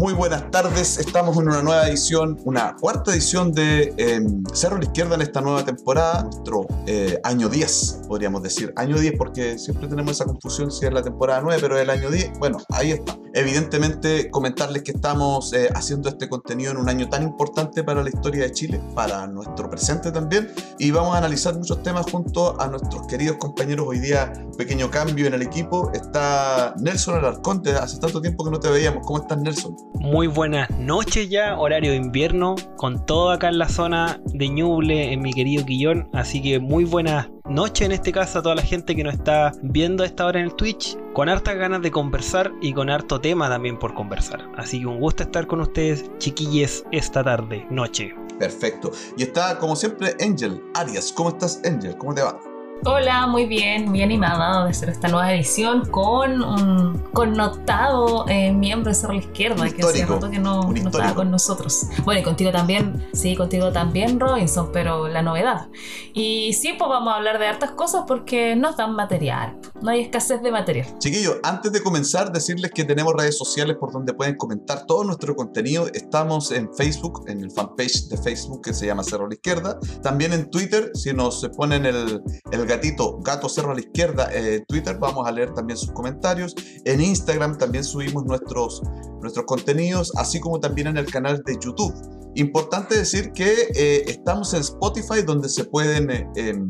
Muy buenas tardes, estamos en una nueva edición, una cuarta edición de em, Cerro a la Izquierda en esta nueva temporada, nuestro eh, año 10, podríamos decir. Año 10 porque siempre tenemos esa confusión si es la temporada 9, pero es el año 10. Bueno, ahí está. Evidentemente, comentarles que estamos eh, haciendo este contenido en un año tan importante para la historia de Chile, para nuestro presente también, y vamos a analizar muchos temas junto a nuestros queridos compañeros. Hoy día, pequeño cambio en el equipo. Está Nelson Alarconte, hace tanto tiempo que no te veíamos. ¿Cómo estás, Nelson? Muy buenas noches ya, horario de invierno, con todo acá en la zona de Ñuble, en mi querido Quillón. Así que muy buenas noches en este caso a toda la gente que nos está viendo a esta hora en el Twitch, con hartas ganas de conversar y con harto tema también por conversar. Así que un gusto estar con ustedes, chiquilles, esta tarde, noche. Perfecto. Y está, como siempre, Angel Arias. ¿Cómo estás, Angel? ¿Cómo te va? Hola, muy bien, muy animada de hacer esta nueva edición con un connotado eh, miembro de Cerro la Izquierda que hace rato que no, no, estaba con nosotros. Bueno, y contigo también, sí, contigo también, Robinson, pero la novedad. Y sí, pues vamos a hablar de hartas cosas porque nos dan material, no hay escasez de material. Chiquillos, antes de comenzar, decirles que tenemos redes sociales por donde pueden comentar todo nuestro contenido. Estamos en Facebook, en el fanpage de Facebook que se llama Cerro la Izquierda. También en Twitter, si nos ponen el, el gatito, gato cerro a la izquierda, eh, Twitter, vamos a leer también sus comentarios. En Instagram también subimos nuestros, nuestros contenidos, así como también en el canal de YouTube. Importante decir que eh, estamos en Spotify donde se pueden, eh, em,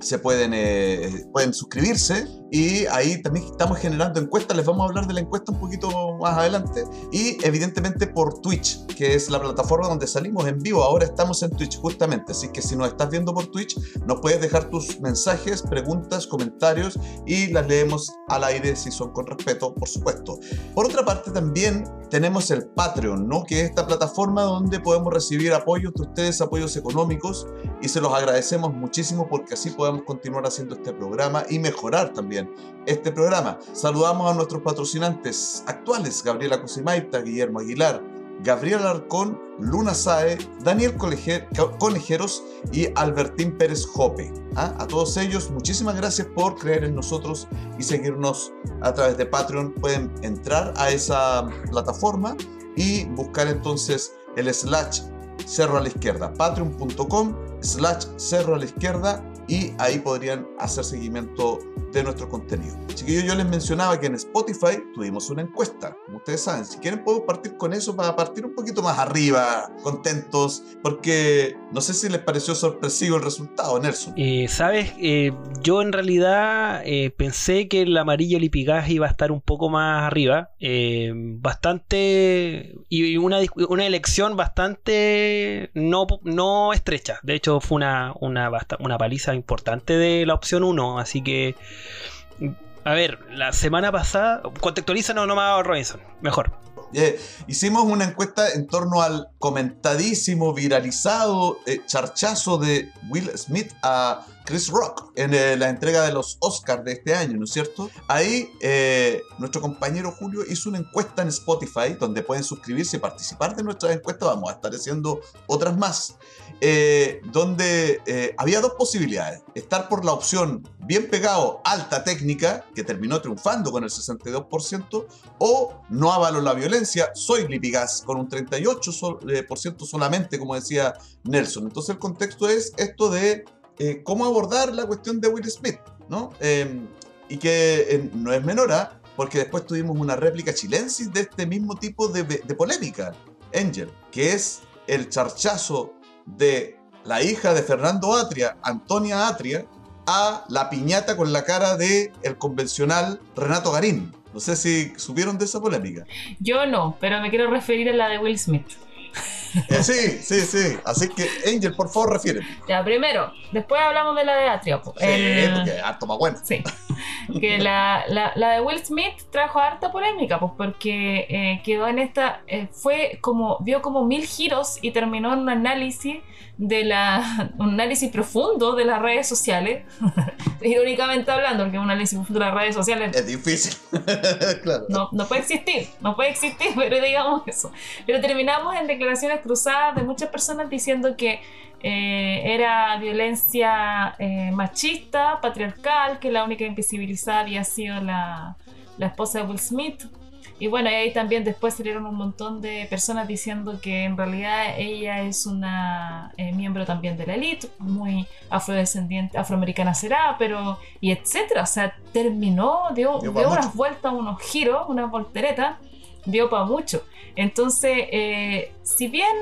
se pueden, pueden suscribirse y ahí también estamos generando encuestas, les vamos a hablar de la encuesta un poquito más adelante. Y evidentemente por Twitch, que es la plataforma donde salimos en vivo. Ahora estamos en Twitch justamente, así que si nos estás viendo por Twitch, nos puedes dejar tus mensajes, preguntas, comentarios y las leemos al aire si son con respeto, por supuesto. Por otra parte también tenemos el Patreon, ¿no? Que es esta plataforma donde podemos recibir apoyos de ustedes, apoyos económicos y se los agradecemos muchísimo porque así podemos continuar haciendo este programa y mejorar también este programa. Saludamos a nuestros patrocinantes actuales, Gabriela Cosimaita, Guillermo Aguilar, Gabriel Arcón, Luna Sae, Daniel Conejeros y Albertín Pérez Jope. ¿Ah? A todos ellos, muchísimas gracias por creer en nosotros y seguirnos a través de Patreon. Pueden entrar a esa plataforma y buscar entonces el slash cerro a la izquierda, patreon.com slash cerro a la izquierda y ahí podrían hacer seguimiento de nuestro contenido. Chiquillos, yo les mencionaba que en Spotify tuvimos una encuesta, como ustedes saben. Si quieren, podemos partir con eso para partir un poquito más arriba, contentos, porque no sé si les pareció sorpresivo el resultado, Nelson. Eh, Sabes, eh, yo en realidad eh, pensé que el amarillo Lipigas iba a estar un poco más arriba, bastante. y una, una elección bastante no, no estrecha. De hecho, fue una, una, una paliza importante de la opción 1, así que a ver, la semana pasada. Contextualiza no, no me Robinson. Mejor. hicimos una encuesta en torno al comentadísimo, viralizado eh, charchazo de Will Smith a Chris Rock en eh, la entrega de los Oscars de este año, ¿no es cierto? Ahí eh, nuestro compañero Julio hizo una encuesta en Spotify donde pueden suscribirse y participar de nuestras encuestas. Vamos a estar haciendo otras más. Eh, donde había dos posibilidades. Estar por la opción bien pegado, alta técnica, que terminó triunfando con el 62%, o no avalo la violencia, soy Lipigas con un 38% solamente, como decía Nelson. Entonces el contexto es esto de eh, cómo abordar la cuestión de Will Smith, ¿no? Em, y que eh, no es menor, ¿ah? porque después tuvimos una réplica chilensis de este mismo tipo de, polémica, Angel, que es el charchazo de la hija de Fernando Atria, Antonia Atria, a la piñata con la cara de el convencional Renato Garín. No sé si supieron de esa polémica. Yo no, pero me quiero referir a la de Will Smith. Eh, sí, sí, sí. Así que, Angel, por favor, refiere. Ya, primero, después hablamos de la de Atria. Sí, porque harto más bueno. Sí. Que la, la, de Will Smith trajo harta polémica, pues porque eh, quedó en esta. Eh, fue como. vio como mil giros y terminó en un análisis de la. un análisis profundo de las redes sociales. Irónicamente hablando, porque un análisis profundo de las redes sociales. Es difícil. claro. No, no puede existir, no puede existir, pero digamos eso. Pero terminamos en declaraciones cruzadas de muchas personas diciendo que eh, era violencia eh, machista, patriarcal, que la única invisibilizada había sido la, la esposa de Will Smith y bueno, ahí también después salieron un montón de personas diciendo que en realidad ella es una eh, miembro también de la élite, muy afrodescendiente, afroamericana será, pero y etcétera. O sea, terminó, dio, dio, unas vueltas, unos giros, unas volteretas, dio para mucho. Entonces, eh, si bien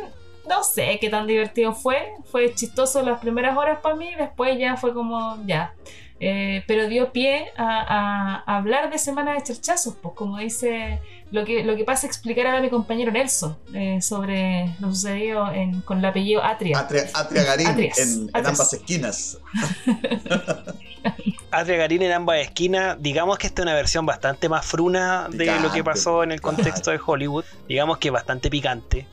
no sé qué tan divertido fue, fue chistoso las primeras horas para mí, después ya fue como ya. Eh, pero dio pie a, hablar de Semana de Cherchazos, pues como dice, lo que, lo que pasa es explicar a mi compañero Nelson eh, sobre lo sucedido con el apellido Atria. Atria, Atria Garín en, ambas esquinas. Atria Garín en ambas esquinas, digamos que esta es una versión bastante más fruna de lo que pasó en el contexto de Hollywood, digamos que bastante picante.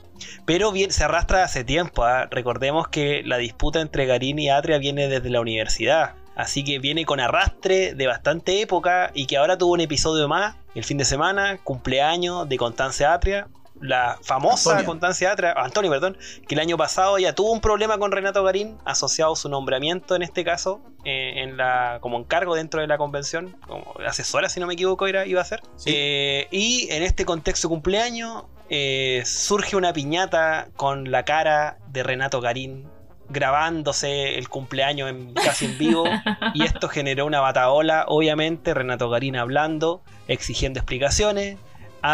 Pero bien, se arrastra hace tiempo. ¿ah? Recordemos que la disputa entre Garín y Atria viene desde la universidad. Así que viene con arrastre de bastante época y que ahora tuvo un episodio más el fin de semana, cumpleaños de Constancia Atria, la famosa Constancia Atria, Antonio, perdón, que el año pasado ya tuvo un problema con Renato Garín, asociado a su nombramiento en este caso, eh, en la, como encargo dentro de la convención, como asesora, si no me equivoco, era, iba a ser. Eh, y en este contexto cumpleaños, eh, surge una piñata con la cara de Renato Garín grabándose el cumpleaños en, casi en vivo y esto generó una bataola, obviamente Renato Garín hablando, exigiendo explicaciones,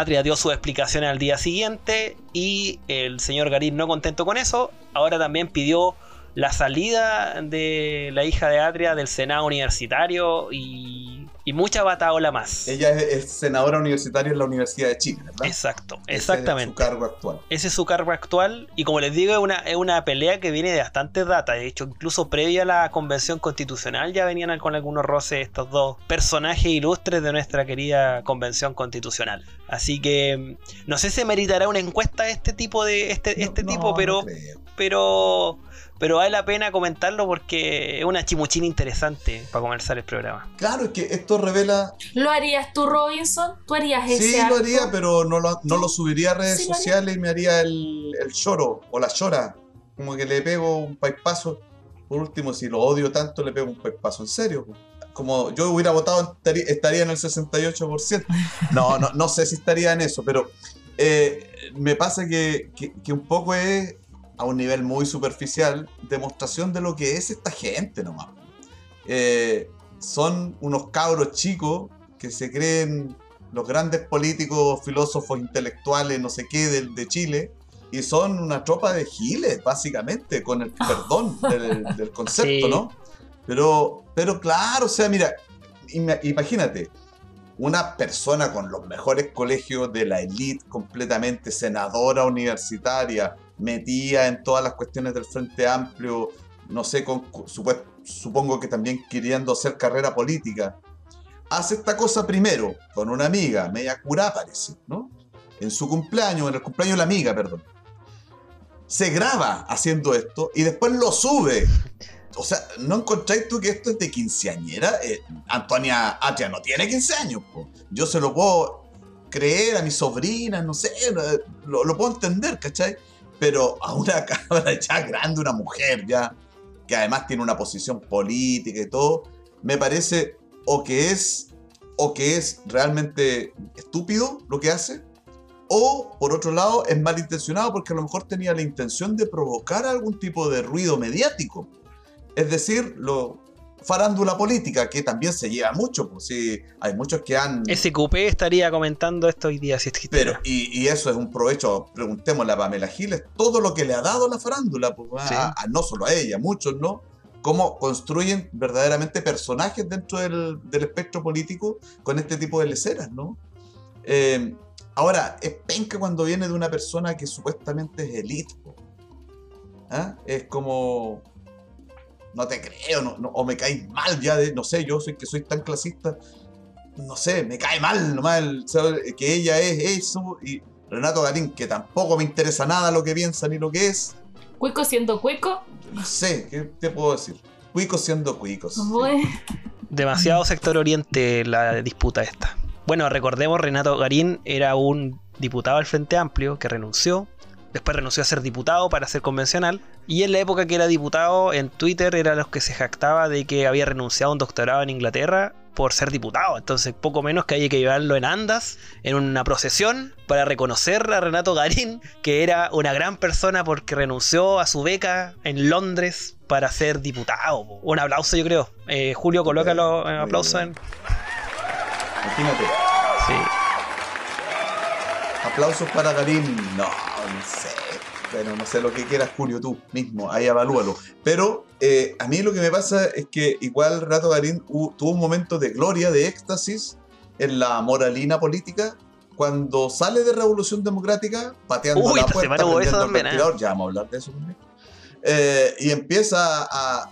Atria dio su explicación al día siguiente y el señor Garín no contento con eso, ahora también pidió la salida de la hija de Atria del Senado Universitario y y mucha bataola más. Ella es, senadora universitaria en la Universidad de Chile, ¿verdad? Exacto, exactamente. Ese es su cargo actual. Ese es su cargo actual y como les digo es una, es una pelea que viene de bastante data. De hecho, incluso previa a la convención constitucional ya venían con algunos roces estos dos personajes ilustres de nuestra querida convención constitucional. Así que mm, no sé si meritará una encuesta de este tipo de este, este tipo, pero pero pero vale la pena comentarlo porque es una chimuchina interesante para comenzar el programa. Claro, es que esto revela... ¿Lo harías tú, Robinson? ¿Tú harías ese Sí, lo haría, pero no lo, no lo subiría a redes sociales y me haría el, el lloro o la llora. Como que le pego un paispazo. Por último, si lo odio tanto, le pego un paispazo. En serio. Como yo hubiera votado, estaría en el 68%. No, no, no sé si estaría en eso, pero eh, me pasa que, que un poco es a un nivel muy superficial, demostración de lo que es esta gente nomás. Eh, son unos cabros chicos que se creen los grandes políticos, filósofos, intelectuales, no sé qué, de, Chile, y son una tropa de giles, básicamente, con el perdón del, concepto, ¿no? Pero, pero claro, o sea, mira, imagínate, una persona con los mejores colegios de la élite, completamente senadora universitaria, metía en todas las cuestiones del Frente Amplio, no sé, con, supongo que también queriendo hacer carrera política. Hace esta cosa primero con una amiga, media cura parece, ¿no? En su cumpleaños, en el cumpleaños de la amiga, perdón. Se graba haciendo esto y después lo sube. O sea, ¿no encontráis tú que esto es de quinceañera? Eh, Antonia Atria no tiene 15 años. Yo se lo puedo creer a mi sobrina, no sé, lo, lo puedo entender, ¿cachai? Pero a una cabra ya grande, una mujer ya, que además tiene una posición política y todo, me parece o que es o que es realmente estúpido lo que hace, o por otro lado es malintencionado porque a lo mejor tenía la intención de provocar algún tipo de ruido mediático. Es decir, lo, farándula política, que también se lleva mucho, pues sí, hay muchos que han... SQP estaría comentando esto hoy día si existiera. Pero, y, eso es un provecho, preguntémosle a Pamela Giles, todo lo que le ha dado la farándula, pues, no solo a ella, muchos, ¿no? Cómo construyen verdaderamente personajes dentro del, espectro político con este tipo de leceras, ¿no? Eh, ahora, es penca cuando viene de una persona que supuestamente es elite, ¿Ah? Es como no te creo, no, o me caes mal ya de, no sé, yo soy que soy tan clasista, no sé, me cae mal nomás que ella es eso y Renato Garín, que tampoco me interesa nada lo que piensa ni lo que es. ¿Cuico siendo cuico? No sé, ¿qué te puedo decir? Cuico siendo cuicos. Demasiado sector oriente la disputa esta. Bueno, recordemos, Renato Garín era un diputado del Frente Amplio que renunció Después renunció a ser diputado para ser convencional. Y en la época que era diputado, en Twitter era los que se jactaba de que había renunciado a un doctorado en Inglaterra por ser diputado. Entonces, poco menos que hay que llevarlo en andas, en una procesión, para reconocer a Renato Garín, que era una gran persona porque renunció a su beca en Londres para ser diputado. Un aplauso, yo creo. Eh, Julio, colócalo en aplauso en. Imagínate. Sí. Aplausos para Garín. No, no sé. Bueno, no sé lo que quieras, Julio, tú mismo, ahí evalúalo. Pero eh, a mí lo que me pasa es que igual Rato Garín tuvo un momento de gloria, de éxtasis en la moralina política cuando sale de Revolución Democrática, pateando la puerta, el ¿eh? ya vamos a hablar de eso también. Eh, y empieza a...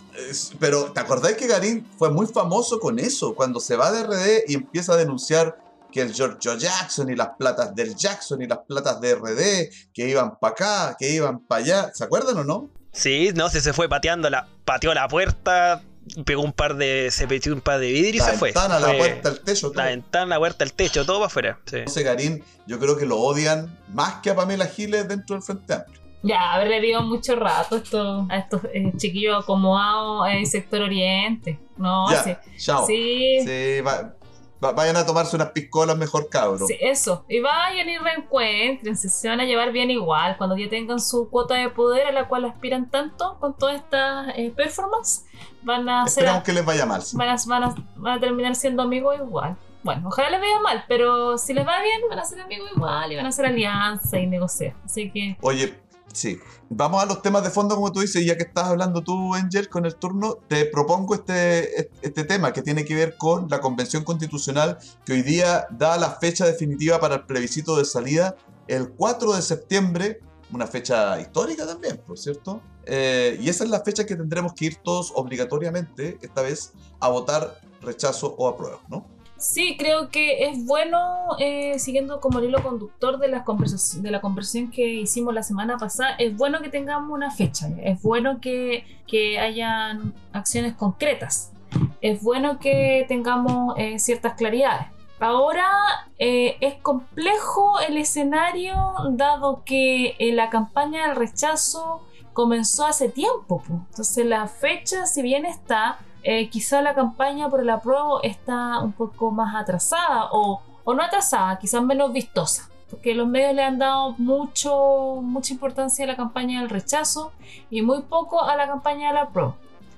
Pero ¿te acordáis que Garín fue muy famoso con eso? Cuando se va de RD y empieza a denunciar que el George Jackson y las platas del Jackson y las platas de RD, que iban para acá, que iban para allá. ¿Se acuerdan o no? Sí, no, se, se fue pateando, la, pateó la puerta, pegó un par de. se metió un par de vidrio y se fue. La ventana, la puerta, el techo, todo. La ventana, la puerta, el techo, todo para afuera. Sí. Ese Garín, yo creo que lo odian más que a Pamela Giles dentro del Frente Amplio. Ya, haberle dicho mucho rato esto, a estos eh, chiquillos acomodados en el sector oriente. No, ya, sí. Chao. Sí. sí va, vayan a tomarse unas piscolas mejor, cabros. Sí, eso. Y vayan y reencuéntrense. Se van a llevar bien igual. Cuando ya tengan su cuota de poder a la cual aspiran tanto con toda esta eh, performance, van a Esperamos que les vaya mal. Van, a, van, a, terminar siendo amigos igual. Bueno, ojalá les vaya mal, pero si les va bien, van a ser amigos igual y van a hacer alianza y negociar. Así que. Oye, Sí. Vamos a los temas de fondo, como tú dices, ya que estás hablando tú, Angel, con el turno, te propongo este, este tema que tiene que ver con la Convención Constitucional que hoy día da la fecha definitiva para el plebiscito de salida el 4 de septiembre, una fecha histórica también, por cierto. Eh, y esa es la fecha que tendremos que ir todos obligatoriamente, esta vez, a votar rechazo o apruebo, ¿no? Sí, creo que es bueno, eh, siguiendo como el hilo conductor de la, conversación, de la conversación que hicimos la semana pasada, es bueno que tengamos una fecha, es bueno que, que hayan acciones concretas, es bueno que tengamos eh, ciertas claridades. Ahora eh, es complejo el escenario dado que la campaña del rechazo comenzó hace tiempo. Entonces la fecha, si bien está, eh, quizá la campaña por el apruebo está un poco más atrasada o, no atrasada, quizás menos vistosa, porque los medios le han dado mucho, mucha importancia a la campaña del rechazo y muy poco a la campaña del apruebo.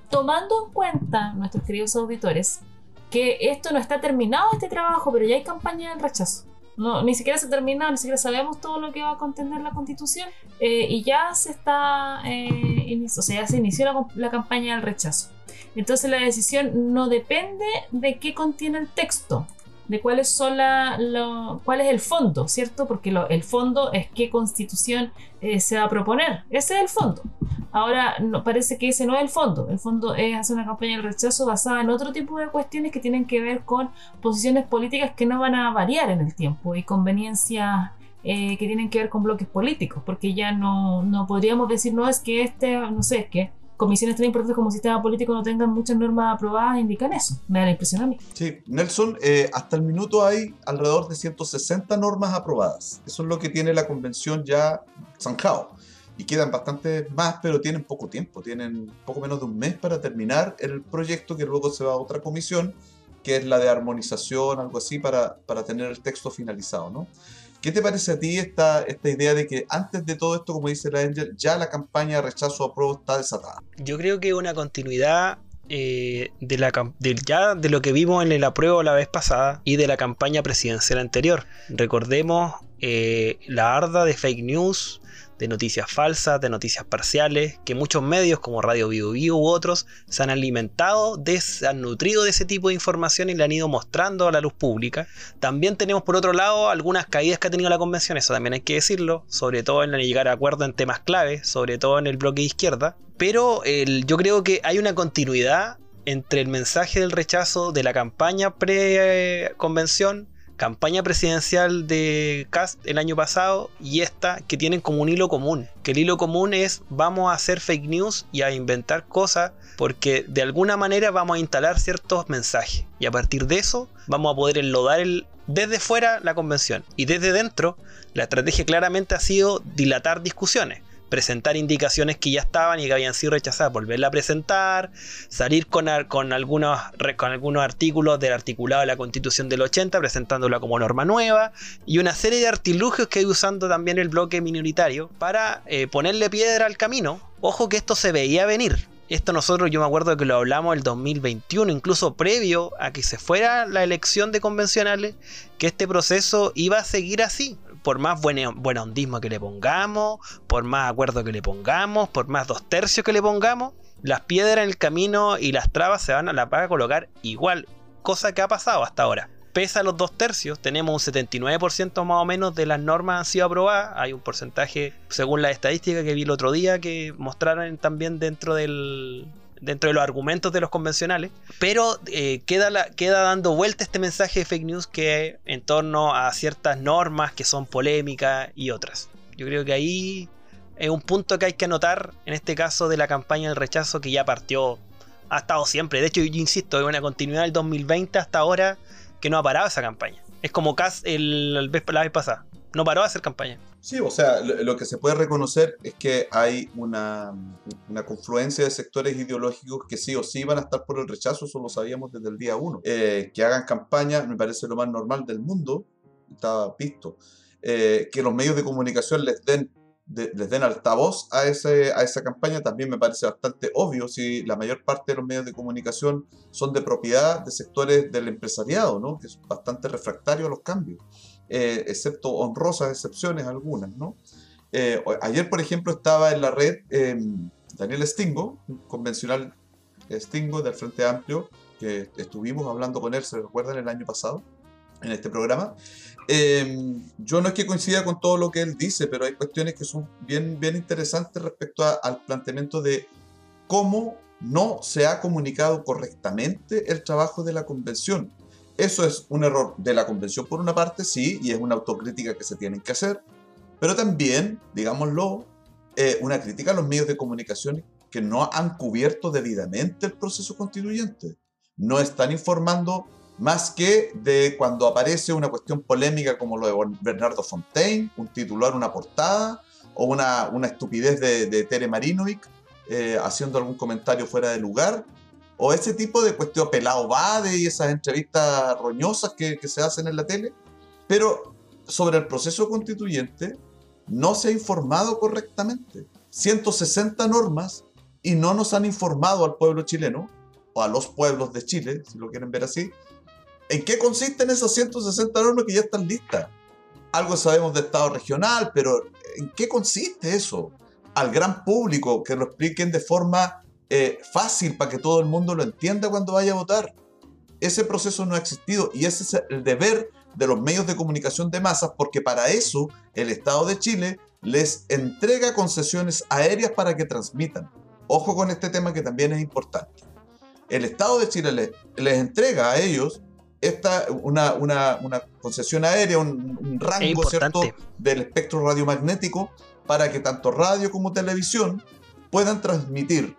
Tomando en cuenta, nuestros queridos auditores, que esto no está terminado este trabajo, pero ya hay campaña del rechazo. No, ni siquiera se ha terminado, ni siquiera sabemos todo lo que va a contener la constitución eh, y ya se está, eh, o sea, ya se inició la, la campaña del rechazo. Entonces la decisión no depende de qué contiene el texto, de cuáles son cuál es el fondo, ¿cierto? Porque el fondo es qué constitución eh, se va a proponer. Ese es el fondo. Ahora no, parece que ese no es el fondo. El fondo es hacer una campaña de rechazo basada en otro tipo de cuestiones que tienen que ver con posiciones políticas que no van a variar en el tiempo y conveniencias eh, que tienen que ver con bloques políticos, porque ya no, no podríamos decir, no, es que este, no sé, es comisiones tan importantes como sistema político no tengan muchas normas aprobadas indican eso. Me da la impresión a mí. Sí, Nelson, eh, hasta el minuto hay alrededor de 160 normas aprobadas. Eso es lo que tiene la convención ya zanjado. Y quedan bastantes más, pero tienen poco tiempo. Tienen poco menos de un mes para terminar el proyecto que luego se va a otra comisión, que es la de armonización, algo así, para, para tener el texto finalizado, ¿no? ¿Qué te parece a ti esta, esta idea de que antes de todo esto, como dice la Angel, ya la campaña de rechazo a prueba está desatada? Yo creo que una continuidad eh, de, la, ya de lo que vimos en el apruebo la vez pasada y de la campaña presidencial anterior. Recordemos eh, la arda de fake news de noticias falsas, de noticias parciales, que muchos medios como Radio Vivo Vivo u otros se han alimentado, de, se han nutrido de ese tipo de información y le han ido mostrando a la luz pública. También tenemos por otro lado algunas caídas que ha tenido la convención, eso también hay que decirlo, sobre todo en llegar a acuerdo en temas clave, sobre todo en el bloque de izquierda. Pero yo creo que hay una continuidad entre el mensaje del rechazo de la campaña pre-convención campaña presidencial de Cast el año pasado y esta que tienen como un hilo común. Que el hilo común es vamos a hacer fake news y a inventar cosas porque de alguna manera vamos a instalar ciertos mensajes y a partir de eso vamos a poder enlodar el, desde fuera la convención y desde dentro la estrategia claramente ha sido dilatar discusiones presentar indicaciones que ya estaban y que habían sido rechazadas, volverla a presentar, salir con, con, algunos, con algunos artículos del articulado de la Constitución del 80, presentándola como norma nueva, y una serie de artilugios que hay usando también el bloque minoritario para eh, ponerle piedra al camino. Ojo que esto se veía venir. Esto nosotros, yo me acuerdo que lo hablamos el 2021, incluso previo a que se fuera la elección de convencionales, que este proceso iba a seguir así. Por más buen, buen hondismo que le pongamos, por más acuerdo que le pongamos, por más dos tercios que le pongamos, las piedras en el camino y las trabas se van a la paga colocar igual, cosa que ha pasado hasta ahora pese a los dos tercios, tenemos un 79% más o menos de las normas han sido aprobadas. Hay un porcentaje, según la estadística que vi el otro día, que mostraron también dentro del, dentro de los argumentos de los convencionales, pero eh, queda, queda dando vuelta este mensaje de fake news que en torno a ciertas normas que son polémicas y otras. Yo creo que ahí es un punto que hay que anotar en este caso de la campaña del rechazo que ya partió, ha estado siempre. De hecho, yo insisto, es una continuidad del 2020 hasta ahora que no ha parado esa campaña. Es como Cass el, la vez pasada. No paró de hacer campaña. Sí, o sea, lo, que se puede reconocer es que hay una, confluencia de sectores ideológicos que sí o sí van a estar por el rechazo, eso lo sabíamos desde el día uno. Eh, que hagan campaña me parece lo más normal del mundo, estaba visto. Eh, que los medios de comunicación les den les den altavoz a, ese, a esa campaña también me parece bastante obvio si la mayor parte de los medios de comunicación son de propiedad de sectores del empresariado, ¿no? que es bastante refractario a los cambios, eh, excepto honrosas excepciones algunas. ¿no? Eh, ayer, por ejemplo, estaba en la red em, Daniel Stingo, un convencional Stingo del Frente Amplio, que estuvimos hablando con él, se recuerdan, el año pasado en este programa, Em, yo no es que coincida con todo lo que él dice, pero hay cuestiones que son bien, bien interesantes respecto al planteamiento de cómo no se ha comunicado correctamente el trabajo de la convención. Eso es un error de la convención por una parte, sí, y es una autocrítica que se tienen que hacer, pero también, digámoslo, eh, una crítica a los medios de comunicación que no han cubierto debidamente el proceso constituyente. No están informando más que de cuando aparece una cuestión polémica como lo de Bernardo Fontaine, un titular, una portada, o una, una estupidez de, de Tere Marinovic eh, haciendo algún comentario fuera de lugar, o ese tipo de cuestión pelado Bade y esas entrevistas roñosas que, que se hacen en la tele. Pero sobre el proceso constituyente no se ha informado correctamente. 160 normas y no nos han informado al pueblo chileno, o a los pueblos de Chile, si lo quieren ver así, ¿En qué consisten esas 160 normas que ya están listas? Algo sabemos de Estado regional, pero ¿en qué consiste eso? Al gran público, que lo expliquen de forma eh, fácil para que todo el mundo lo entienda cuando vaya a votar. Ese proceso no ha existido y ese es el deber de los medios de comunicación de masas porque para eso el Estado de Chile les entrega concesiones aéreas para que transmitan. Ojo con este tema que también es importante. El Estado de Chile les entrega a ellos esta, una, una, una concesión aérea, un, rango ¿cierto? del espectro radiomagnético para que tanto radio como televisión puedan transmitir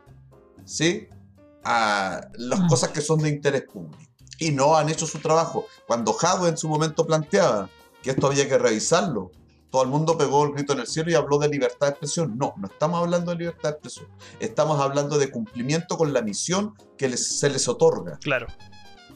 ¿sí? a las mm. cosas que son de interés público. Y no han hecho su trabajo. Cuando Jadwe en su momento planteaba que esto había que revisarlo, todo el mundo pegó el grito en el cielo y habló de libertad de expresión. No, no estamos hablando de libertad de expresión. Estamos hablando de cumplimiento con la misión que les, se les otorga. Claro.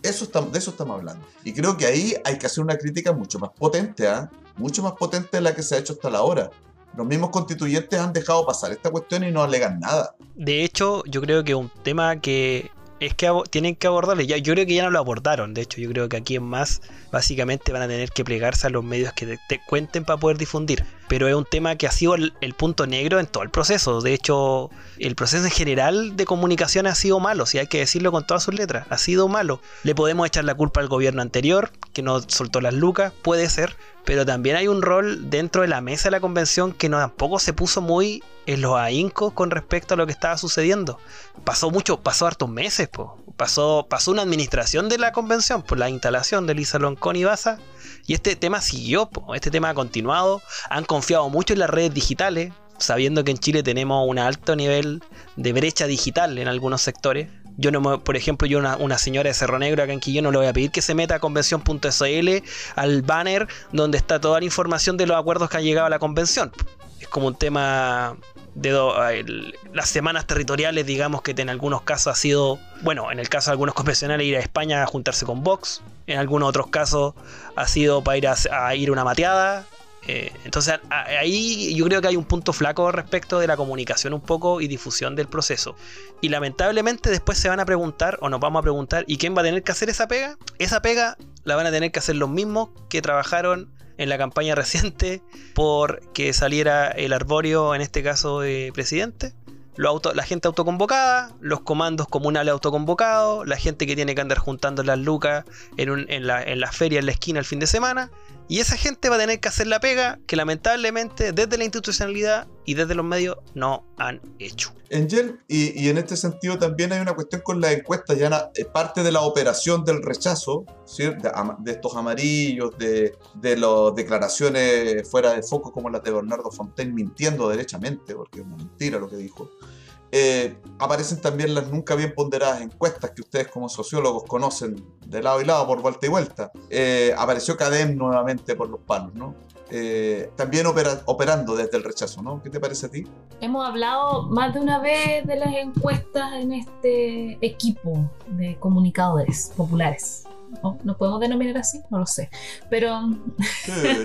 Eso de eso estamos hablando. Y creo que ahí hay que hacer una crítica mucho más potente, ¿ah? mucho más potente de la que se ha hecho hasta la hora. Los mismos constituyentes han dejado pasar esta cuestión y no alegan nada. De hecho, yo creo que un tema que es que tienen que abordarlo. Ya, yo creo que ya no lo abordaron. De hecho, yo creo que aquí en más, básicamente van a tener que plegarse a los medios que te, cuenten para poder difundir. Pero es un tema que ha sido el, punto negro en todo el proceso. De hecho, el proceso en general de comunicación ha sido malo, si hay que decirlo con todas sus letras. Ha sido malo. Le podemos echar la culpa al gobierno anterior, que no soltó las lucas, puede ser. Pero también hay un rol dentro de la mesa de la convención que no, tampoco se puso muy en los ahincos con respecto a lo que estaba sucediendo. Pasó mucho, pasó hartos meses, Pasó, pasó una administración de la convención por la instalación de Lisa Loncón y Baza. Y este tema siguió, este tema ha continuado. Han confiado mucho en las redes digitales, sabiendo que en Chile tenemos un alto nivel de brecha digital en algunos sectores. Yo no por ejemplo, yo una, una señora de Cerro Negro acá en Quillo no le voy a pedir que se meta a convención.sl al banner donde está toda la información de los acuerdos que han llegado a la convención. Es como un tema de las semanas territoriales, digamos que en algunos casos ha sido, bueno, en el caso de algunos confesionales ir a España a juntarse con Vox, en algunos otros casos ha sido para ir a, ir una mateada. Eh, entonces ahí yo creo que hay un punto flaco respecto de la comunicación un poco y difusión del proceso. Y lamentablemente después se van a preguntar o nos vamos a preguntar, ¿y quién va a tener que hacer esa pega? Esa pega la van a tener que hacer los mismos que trabajaron en la campaña reciente por que saliera el arbóreo, en este caso de presidente. la gente autoconvocada, los comandos comunales autoconvocados, la gente que tiene que andar juntando las lucas en, la, en la feria en la esquina el fin de semana y esa gente va a tener que hacer la pega que lamentablemente desde la institucionalidad y desde los medios no han hecho. Angel, y, en este sentido también hay una cuestión con la encuesta, ya es parte de la operación del rechazo, de, estos amarillos, de, de las declaraciones fuera de foco como las de Bernardo Fontaine mintiendo derechamente, porque es mentira lo que dijo. Eh, aparecen también las nunca bien ponderadas encuestas que ustedes como sociólogos conocen de lado y lado por vuelta y vuelta. Eh, apareció Cadem nuevamente por los palos, ¿no? Eh, también operando desde el rechazo, ¿no? ¿Qué te parece a ti? Hemos hablado más de una vez de las encuestas en este equipo de comunicadores populares. ¿No? ¿Nos podemos denominar así? No lo sé. Pero.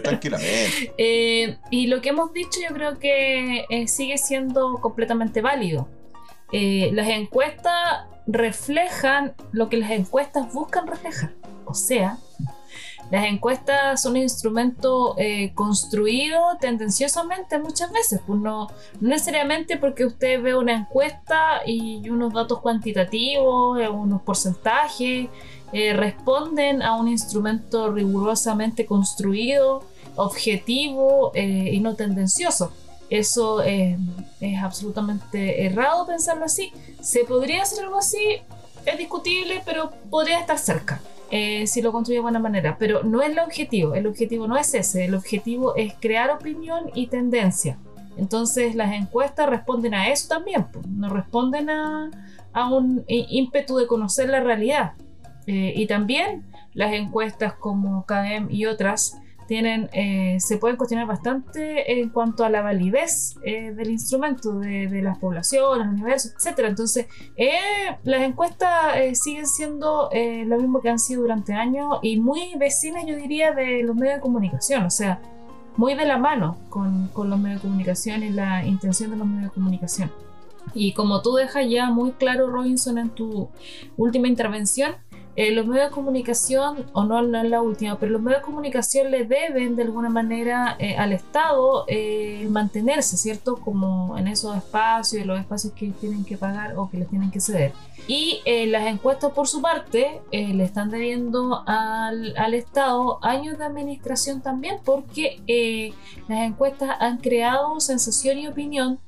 tranquilamente. y lo que hemos dicho, yo creo que sigue siendo completamente válido. Eh, las encuestas reflejan lo que las encuestas buscan reflejar. O sea, las encuestas son un instrumento eh, construido tendenciosamente muchas veces, pues no, necesariamente porque usted ve una encuesta y unos datos cuantitativos, eh, unos porcentajes, responden a un instrumento rigurosamente construido, objetivo y no tendencioso. Eso es absolutamente errado pensarlo así. ¿Se podría hacer algo así? Es discutible, pero podría estar cerca. Eh, si lo construye de buena manera, pero no es el objetivo, el objetivo no es ese, el objetivo es crear opinión y tendencia. Entonces las encuestas responden a eso también, no responden a, un ímpetu de conocer la realidad. Eh, y también las encuestas como CAEM y otras tienen, eh, se pueden cuestionar bastante en cuanto a la validez eh, del instrumento, de, de, las poblaciones, el universo, etc. Entonces, eh, las encuestas siguen siendo lo mismo que han sido durante años y muy vecinas, yo diría, de los medios de comunicación, o sea, muy de la mano con, con los medios de comunicación y la intención de los medios de comunicación. Y como tú dejas ya muy claro, Robinson, en tu última intervención, eh, los medios de comunicación, o no, no es la última, pero los medios de comunicación le deben de alguna manera eh, al Estado eh, mantenerse, ¿cierto? Como en esos espacios, los espacios que tienen que pagar o que les tienen que ceder. Y las encuestas, por su parte, le están debiendo al, al, Estado años de administración también, porque las encuestas han creado sensación y opinión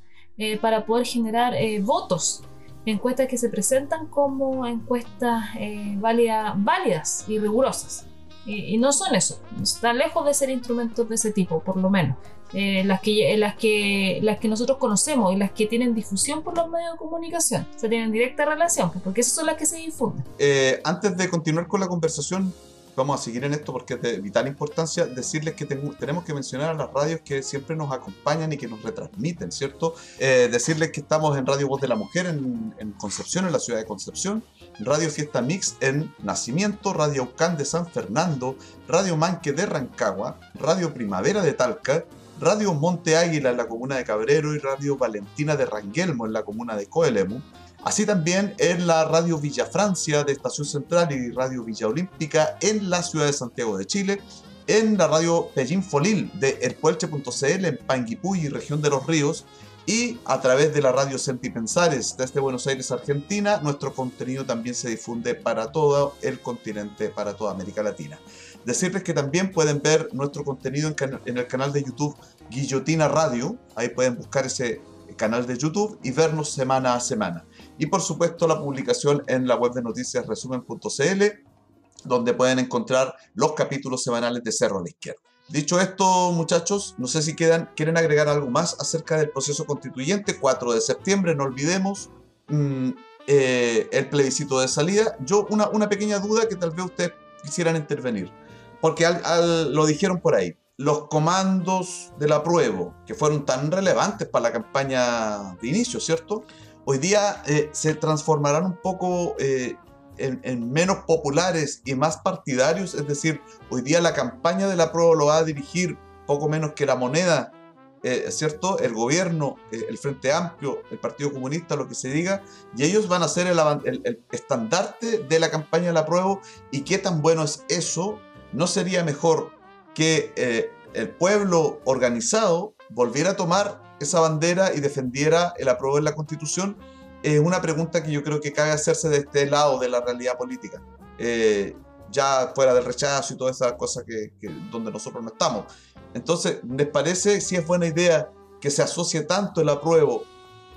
para poder generar votos encuestas que se presentan como encuestas eh, válidas y rigurosas. Y, no son eso, están lejos de ser instrumentos de ese tipo, por lo menos. Eh, las, que, las, que, las que nosotros conocemos y las que tienen difusión por los medios de comunicación, o sea, tienen directa relación, pues, porque esas son las que se difunden. Eh, antes de continuar con la conversación, vamos a seguir en esto porque es de vital importancia decirles que tenemos que mencionar a las radios que siempre nos acompañan y que nos retransmiten, ¿cierto? Eh, decirles que estamos en Radio Voz de la Mujer en, Concepción, en la ciudad de Concepción, Radio Fiesta Mix en Nacimiento, Radio Aucán de San Fernando, Radio Manque de Rancagua, Radio Primavera de Talca, Radio Monte Águila en la comuna de Cabrero y Radio Valentina de Ranguelmo en la comuna de Coelemu, Así también en la Radio Villa Francia de Estación Central y Radio Villa Olímpica en la ciudad de Santiago de Chile, en la radio Pellín Folil de elpuelche.cl en Panguipulli, región de los ríos, y a través de la radio Sentipensares desde Buenos Aires, Argentina, nuestro contenido también se difunde para todo el continente, para toda América Latina. Decirles que también pueden ver nuestro contenido en, en el canal de YouTube Guillotina Radio, ahí pueden buscar ese canal de YouTube y vernos semana a semana y por supuesto la publicación en la web de noticias resumen.cl donde pueden encontrar los capítulos semanales de Cerro a la Izquierda. Dicho esto, muchachos, no sé si quieren agregar algo más acerca del proceso constituyente. 4 de septiembre, no olvidemos mm, eh, el plebiscito de salida. Yo, una, una, pequeña duda que tal vez ustedes quisieran intervenir, porque lo dijeron por ahí. los comandos del apruebo, que fueron tan relevantes para la campaña de inicio, ¿cierto? Hoy día eh, se transformarán un poco eh, en, menos populares y más partidarios, es decir, hoy día la campaña del apruebo lo va a dirigir poco menos que la moneda, eh, ¿cierto? El gobierno, el Frente Amplio, el Partido Comunista, lo que se diga, y ellos van a ser el, estandarte de la campaña del apruebo, y qué tan bueno es eso, ¿no sería mejor que el pueblo organizado volviera a tomar esa bandera y defendiera el apruebo de la Constitución, es una pregunta que yo creo que cabe hacerse de este lado de la realidad política. Eh, ya fuera del rechazo y todas esas cosas que, donde nosotros no estamos. Entonces, ¿les parece si es buena idea que se asocie tanto el apruebo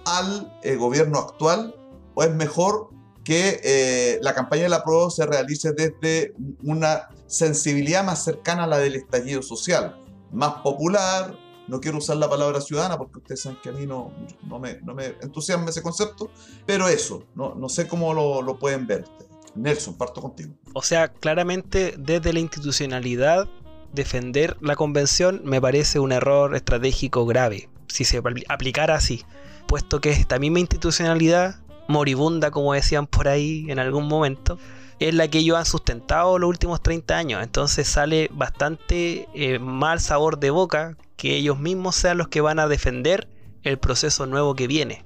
al eh, gobierno actual o es mejor que eh, la campaña del apruebo se realice desde una sensibilidad más cercana a la del estallido social, más popular. No quiero usar la palabra ciudadana porque ustedes saben que a mí no, no, me, no me, entusiasma ese concepto, pero eso, no, no sé cómo lo, lo pueden ver. Nelson, parto contigo. O sea, claramente desde la institucionalidad, defender la convención me parece un error estratégico grave, si se aplicara así, puesto que esta misma institucionalidad moribunda, como decían por ahí en algún momento, es la que ellos han sustentado los últimos 30 años. Entonces sale bastante eh, mal sabor de boca que ellos mismos sean los que van a defender el proceso nuevo que viene.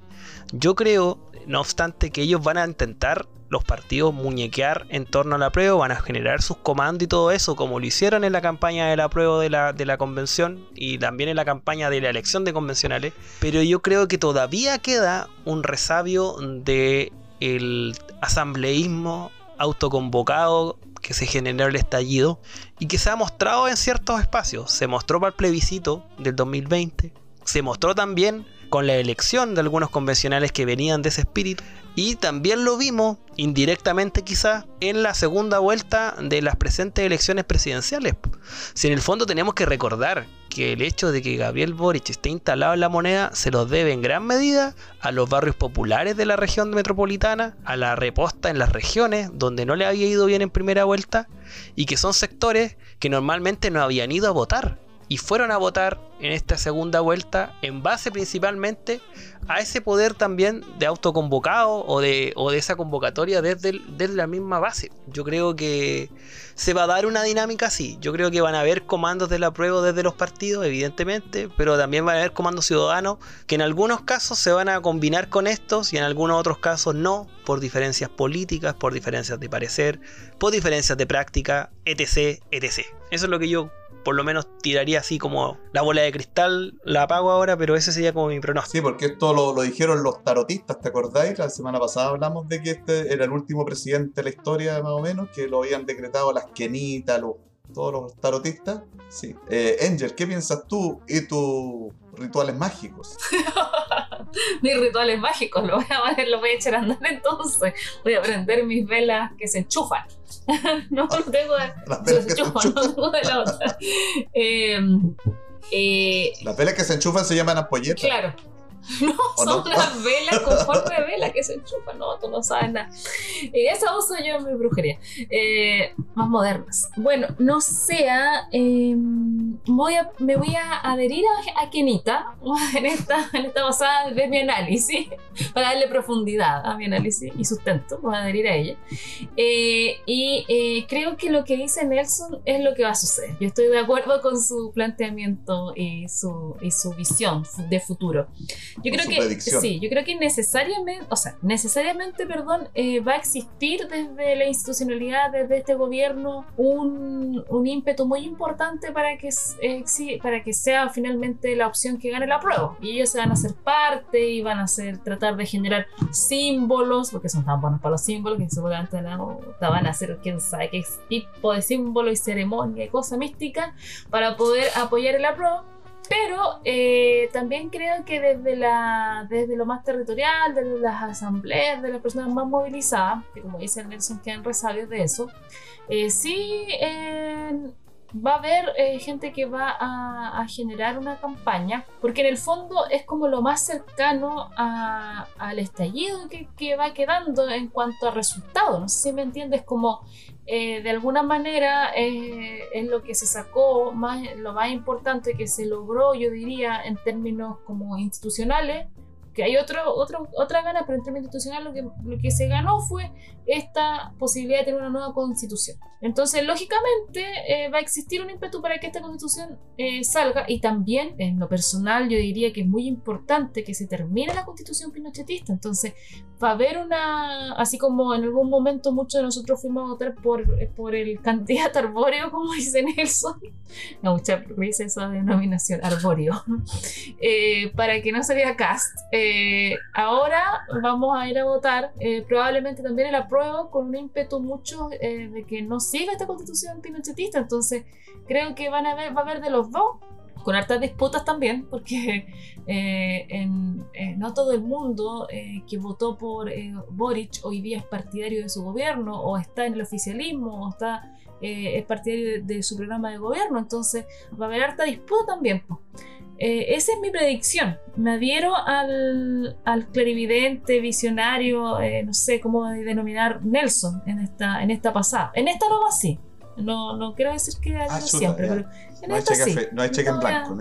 Yo creo, no obstante, que ellos van a intentar los partidos muñequear en torno a la prueba, van a generar sus comandos y todo eso, como lo hicieron en la campaña de la prueba de la, de la convención y también en la campaña de la elección de convencionales. Pero yo creo que todavía queda un resabio de el asambleísmo autoconvocado que se generó el estallido y que se ha mostrado en ciertos espacios. Se mostró para el plebiscito del 2020, se mostró también con la elección de algunos convencionales que venían de ese espíritu y también lo vimos, indirectamente quizás, en la segunda vuelta de las presentes elecciones presidenciales. Si en el fondo tenemos que recordar que el hecho de que Gabriel Boric esté instalado en la moneda se lo debe en gran medida a los barrios populares de la región metropolitana, a la reposta en las regiones donde no le había ido bien en primera vuelta y que son sectores que normalmente no habían ido a votar y fueron a votar en esta segunda vuelta en base principalmente a ese poder también de autoconvocado o de, o de esa convocatoria desde, desde, la misma base. Yo creo que se va a dar una dinámica así. Yo creo que van a haber comandos de la prueba desde los partidos, evidentemente, pero también van a haber comandos ciudadanos que en algunos casos se van a combinar con estos y en algunos otros casos no, por diferencias políticas, por diferencias de parecer, por diferencias de práctica, etc. etc. Eso es lo que yo por lo menos tiraría así como la bola de cristal, la apago ahora, pero ese sería como mi pronóstico. Sí, porque esto lo, lo, dijeron los tarotistas, ¿te acordáis? La semana pasada hablamos de que este era el último presidente de la historia, más o menos, que lo habían decretado las quenitas, los, todos los tarotistas. Sí. Eh, Angel, ¿qué piensas tú y tus rituales mágicos? mis rituales mágicos, lo voy, a, lo voy a echar a andar entonces. Voy a prender mis velas que se enchufan. no, ah, tengo las velas que se enchufan. No, de la otra. Eh, eh, las velas que se enchufan se llaman ampolletas. Claro. No, son las velas con forma de vela que se enchufan. No, tú no sabes nada. Y esa uso yo en mi brujería. Eh, más modernas. Bueno, no sea. Em, voy a, me voy a adherir a, Kenita en esta, en esta basada de mi análisis para darle profundidad a mi análisis y sustento. Voy a adherir a ella. Eh, y eh, creo que lo que dice Nelson es lo que va a suceder. Yo estoy de acuerdo con su planteamiento y su, y su visión de futuro. Yo creo que sí, yo creo que necesariamente, o sea, necesariamente, perdón, eh, va a existir desde la institucionalidad, desde este gobierno, un, un ímpetu muy importante para que, eh, para que sea finalmente la opción que gane la prueba. Y ellos se van a hacer parte y van a hacer, tratar de generar símbolos, porque son tan buenos para los símbolos que seguramente no, van a hacer quién sabe qué tipo de símbolo y ceremonia y cosa mística para poder apoyar el apruebo pero eh, también creo que desde, la, desde lo más territorial, desde las asambleas, de las personas más movilizadas, que como dice Nelson, quedan resabios de eso, eh, sí eh, va a haber gente que va a, generar una campaña, porque en el fondo es como lo más cercano al estallido que, va quedando en cuanto a resultados. No sé si me entiendes, como eh, de alguna manera eh, es lo que se sacó, más, lo más importante que se logró, yo diría, en términos como institucionales, que hay otro, otro, otra gana, pero en términos institucionales lo que se ganó fue esta posibilidad de tener una nueva constitución. Entonces, lógicamente, eh, va a existir un ímpetu para que esta constitución eh, salga y también, en lo personal, yo diría que es muy importante que se termine la constitución pinochetista. Entonces, va a haber una, así como en algún momento muchos de nosotros fuimos a votar por, por el candidato arbóreo, como dice Nelson, me mucha risa esa denominación, arbóreo, eh, para que no saliera cast. ahora vamos a ir a votar probablemente también el con un ímpetu mucho de que no siga esta constitución pinochetista. Entonces, creo que van a ver, va a haber de los dos, con hartas disputas también, porque eh, en, eh, no todo el mundo eh, que votó por Boric hoy día es partidario de su gobierno, o está en el oficialismo, o está es partidario de, su programa de gobierno. Entonces, va a haber harta disputa también. Esa es mi predicción. Me adhiero al, al clarividente, visionario, no sé cómo denominar Nelson en esta, en esta pasada. En esta no va así. No, no quiero decir que haya siempre, pero en no, esta hay sí. no hay cheque en blanco.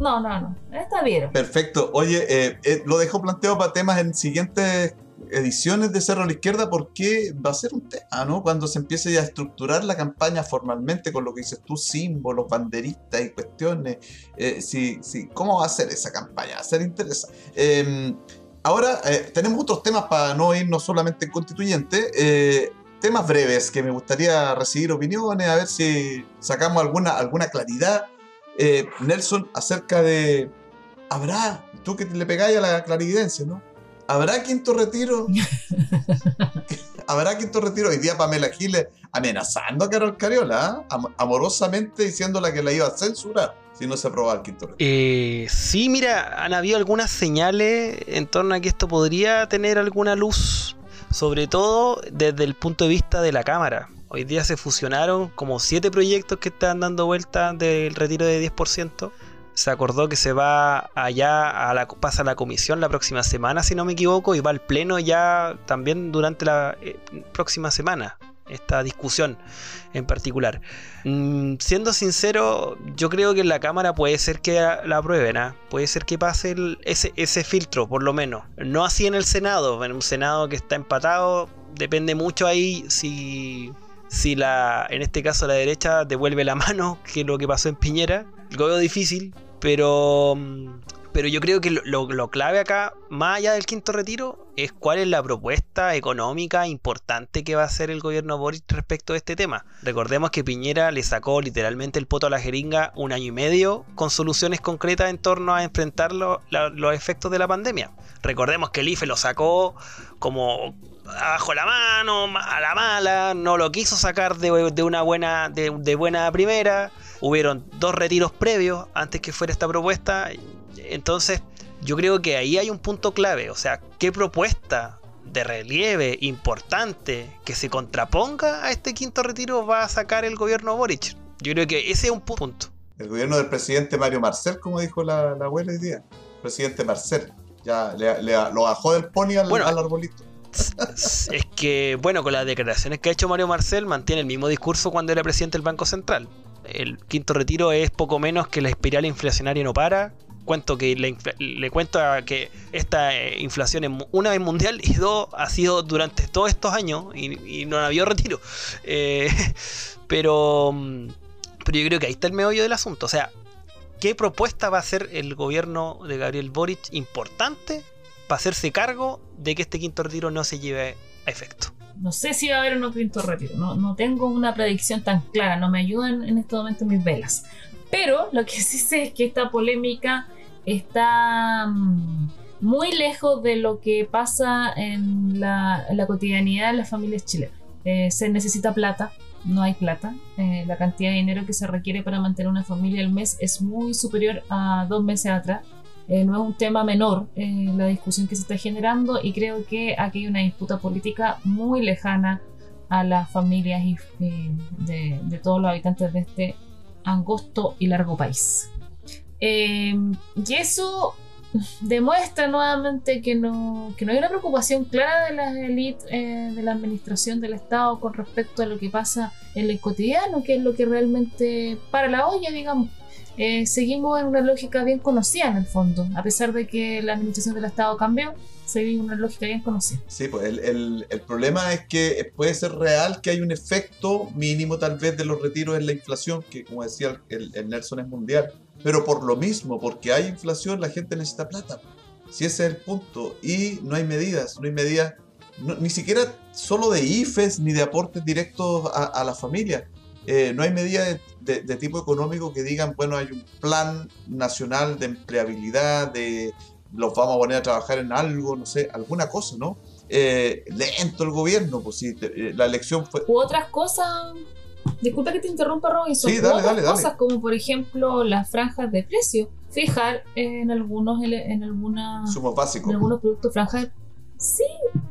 no, no, no. Está bien. Perfecto. Oye, eh, eh, lo dejo planteado para temas en siguientes ediciones de Cerro a la Izquierda porque va a ser un tema, ¿no? Cuando se empiece ya a estructurar la campaña formalmente con lo que dices tú, símbolos, banderistas y cuestiones. Eh, sí, sí, ¿Cómo va a ser esa campaña? Va a ser interesante. Em, ahora, tenemos otros temas para no irnos solamente en constituyente temas breves que me gustaría recibir opiniones, a ver si sacamos alguna, alguna claridad. Eh, Nelson, acerca de. ¿Habrá? Tú que le pegáis a la clarividencia, ¿no? ¿Habrá quinto retiro? ¿Habrá quinto retiro? Hoy día Pamela Giles amenazando a Carol Cariola, ¿ah? amorosamente diciéndola que la iba a censurar si no se aprobaba el quinto retiro. Eh, sí, mira, han habido algunas señales en torno a que esto podría tener alguna luz sobre todo desde el punto de vista de la cámara. Hoy día se fusionaron como siete proyectos que están dando vuelta del retiro de 10%. Se acordó que se va allá, a la, pasa la comisión la próxima semana, si no me equivoco, y va al pleno ya también durante la eh, próxima semana esta discusión en particular. Mm, siendo sincero, yo creo que en la Cámara puede ser que la aprueben, ¿ah? puede ser que pase ese, ese filtro, por lo menos. No así en el Senado, en un Senado que está empatado, depende mucho ahí si, si la, en este caso la derecha devuelve la mano, que es lo que pasó en Piñera. Lo veo difícil, pero mm, pero yo creo que lo, clave acá, más allá del quinto retiro, es cuál es la propuesta económica importante que va a hacer el gobierno Boris respecto a este tema. Recordemos que Piñera le sacó literalmente el poto a la jeringa un año y medio con soluciones concretas en torno a enfrentar los efectos de la pandemia. Recordemos que el IFE lo sacó como abajo la mano, a la mala, no lo quiso sacar de, una buena, de, de buena primera. Hubieron dos retiros previos antes que fuera esta propuesta entonces, yo creo que ahí hay un punto clave, o sea, ¿qué propuesta de relieve importante que se contraponga a este quinto retiro va a sacar el gobierno Boric? Yo creo que ese es un punto. El gobierno del presidente Mario Marcel, como dijo la, abuela hoy día. Presidente Marcel. Ya lo bajó del pony al, al arbolito. es que, bueno, con las declaraciones que ha hecho Mario Marcel, mantiene el mismo discurso cuando era presidente del Banco Central. El quinto retiro es poco menos que la espiral inflacionaria no para, cuento que le, cuento que esta eh, inflación es una vez mundial y dos ha sido durante todos estos años y, no ha habido retiro. Eh, pero, mm, pero yo creo que ahí está el meollo del asunto. O sea, ¿qué propuesta va a hacer el gobierno de Gabriel Boric importante para hacerse cargo de que este quinto retiro no se lleve a efecto? No sé si va a haber un quinto retiro, no, no tengo una predicción tan clara, no me ayudan en este momento mis velas. Pero lo que sí sé es que esta polémica está mm, muy lejos de lo que pasa en la, cotidianidad de las familias chilenas. Eh, se necesita plata, no hay plata. Eh, la cantidad de dinero que se requiere para mantener una familia al mes es muy superior a dos meses atrás. Eh, no es un tema menor la discusión que se está generando y creo que aquí hay una disputa política muy lejana a las familias y, de, de todos los habitantes de este angosto y largo país. Eh, y eso demuestra nuevamente que no, que no hay una preocupación clara de las élites eh, de la administración del Estado con respecto a lo que pasa en el cotidiano, que es lo que realmente para la olla, digamos. Eh, seguimos en una lógica bien conocida en el fondo, a pesar de que la administración del Estado cambió, seguimos en una lógica bien conocida. Sí, pues el, el, el, problema es que puede ser real que hay un efecto mínimo tal vez de los retiros en la inflación, que como decía el, el Nelson es mundial, pero por lo mismo, porque hay inflación, la gente necesita plata. Si ese es el punto. Y no hay medidas, no hay medidas, ni siquiera solo de IFES ni de aportes directos a, la familia. Eh, no hay medidas de, tipo económico que digan, bueno, hay un plan nacional de empleabilidad, de los vamos a poner a trabajar en algo, no sé, alguna cosa, ¿no? Eh, lento el gobierno, pues si eh, la elección fue... U otras cosas Disculpa que te interrumpa, Robinson. Sí, dale, dale, cosas como, por ejemplo, las franjas de precio. Fijar en algunos, en alguna, En algunos productos franjas. Sí,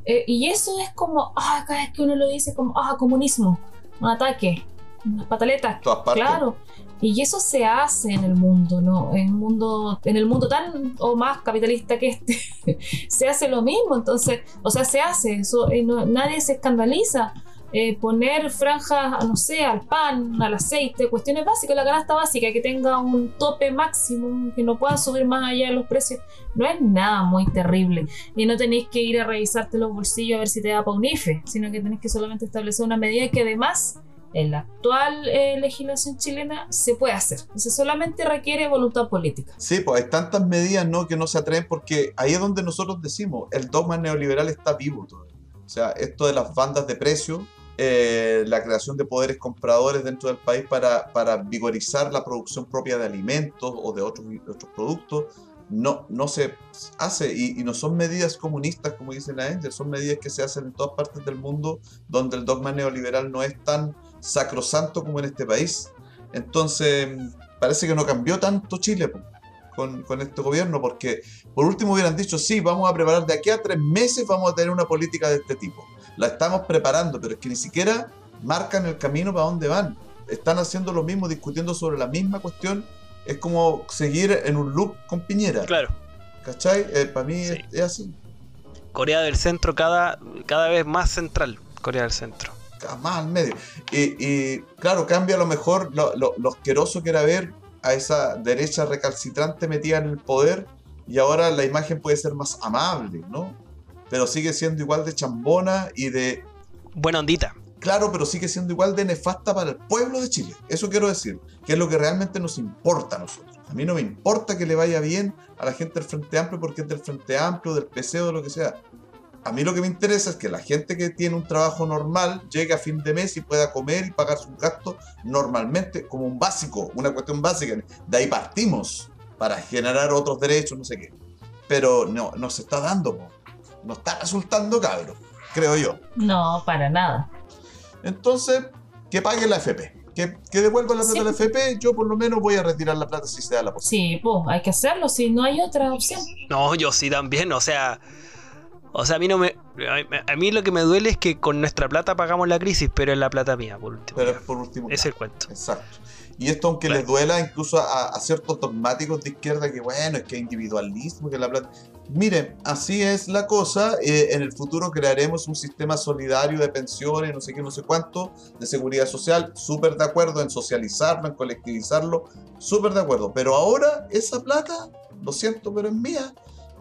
eh, y eso es como, ah, cada vez que uno lo dice, como, ah, comunismo, un ataque, unas pataletas. Claro. Y eso se hace en el mundo, ¿no? En, mundo, en el mundo tan o más capitalista que este, se hace lo mismo. Entonces, o sea, se hace, eso, eh, nadie se escandaliza. Eh, poner franjas, no sé, al pan, al aceite, cuestiones básicas, la canasta básica, que tenga un tope máximo, que no pueda subir más allá de los precios, no es nada muy terrible. Y no tenéis que ir a revisarte los bolsillos a ver si te da para un IFE, sino que tenéis que solamente establecer una medida que además en la actual eh, legislación chilena se puede hacer. Entonces solamente requiere voluntad política. Sí, pues hay tantas medidas ¿no? que no se atreven porque ahí es donde nosotros decimos, el dogma neoliberal está vivo todavía. O sea, esto de las bandas de precios eh, la creación de poderes compradores dentro del país para, para vigorizar la producción propia de alimentos o de otros, otros productos, no, no se hace y, no son medidas comunistas como dice la Angel, son medidas que se hacen en todas partes del mundo donde el dogma neoliberal no es tan sacrosanto como en este país. Entonces, parece que no cambió tanto Chile con, con, este gobierno, porque por último hubieran dicho, sí, vamos a preparar de aquí a tres meses, vamos a tener una política de este tipo la estamos preparando, pero es que ni siquiera marcan el camino para dónde van. Están haciendo lo mismo, discutiendo sobre la misma cuestión. Es como seguir en un loop con Piñera. Claro. ¿Cachai? Eh, para mí es, así. Corea del Centro cada, cada vez más central. Corea del Centro. Más al medio. Y, claro, cambia a lo mejor lo, lo asqueroso que era ver a esa derecha recalcitrante metida en el poder y ahora la imagen puede ser más amable, ¿no? pero sigue siendo igual de chambona y de... Buena ondita. Claro, pero sigue siendo igual de nefasta para el pueblo de Chile. Eso quiero decir, que es lo que realmente nos importa a nosotros. A mí no me importa que le vaya bien a la gente del Frente Amplio porque es del Frente Amplio, del PC o de lo que sea. A mí lo que me interesa es que la gente que tiene un trabajo normal llegue a fin de mes y pueda comer y pagar sus gastos normalmente como un básico, una cuestión básica. De ahí partimos para generar otros derechos, no sé qué. Pero no, no se está dando no está resultando cabro, creo yo. No, para nada. Entonces, que pague la FP. Que, que devuelva la plata a la FP, yo por lo menos voy a retirar la plata si se da la posibilidad. Sí, pues hay que hacerlo, si no hay otra opción. No, yo sí también, o sea, o sea, a mí no me. A mí lo que me duele es que con nuestra plata pagamos la crisis, pero es la plata mía, por último. Pero es por último. Es el cuento. Exacto. Y esto, aunque les duela incluso a, ciertos dogmáticos de izquierda, que bueno, es que individualismo, que la plata. Miren, así es la cosa. Eh, en el futuro crearemos un sistema solidario de pensiones, no sé qué, no sé cuánto, de seguridad social. Súper de acuerdo en socializarlo, en colectivizarlo. Súper de acuerdo. Pero ahora esa plata, lo siento, pero es mía.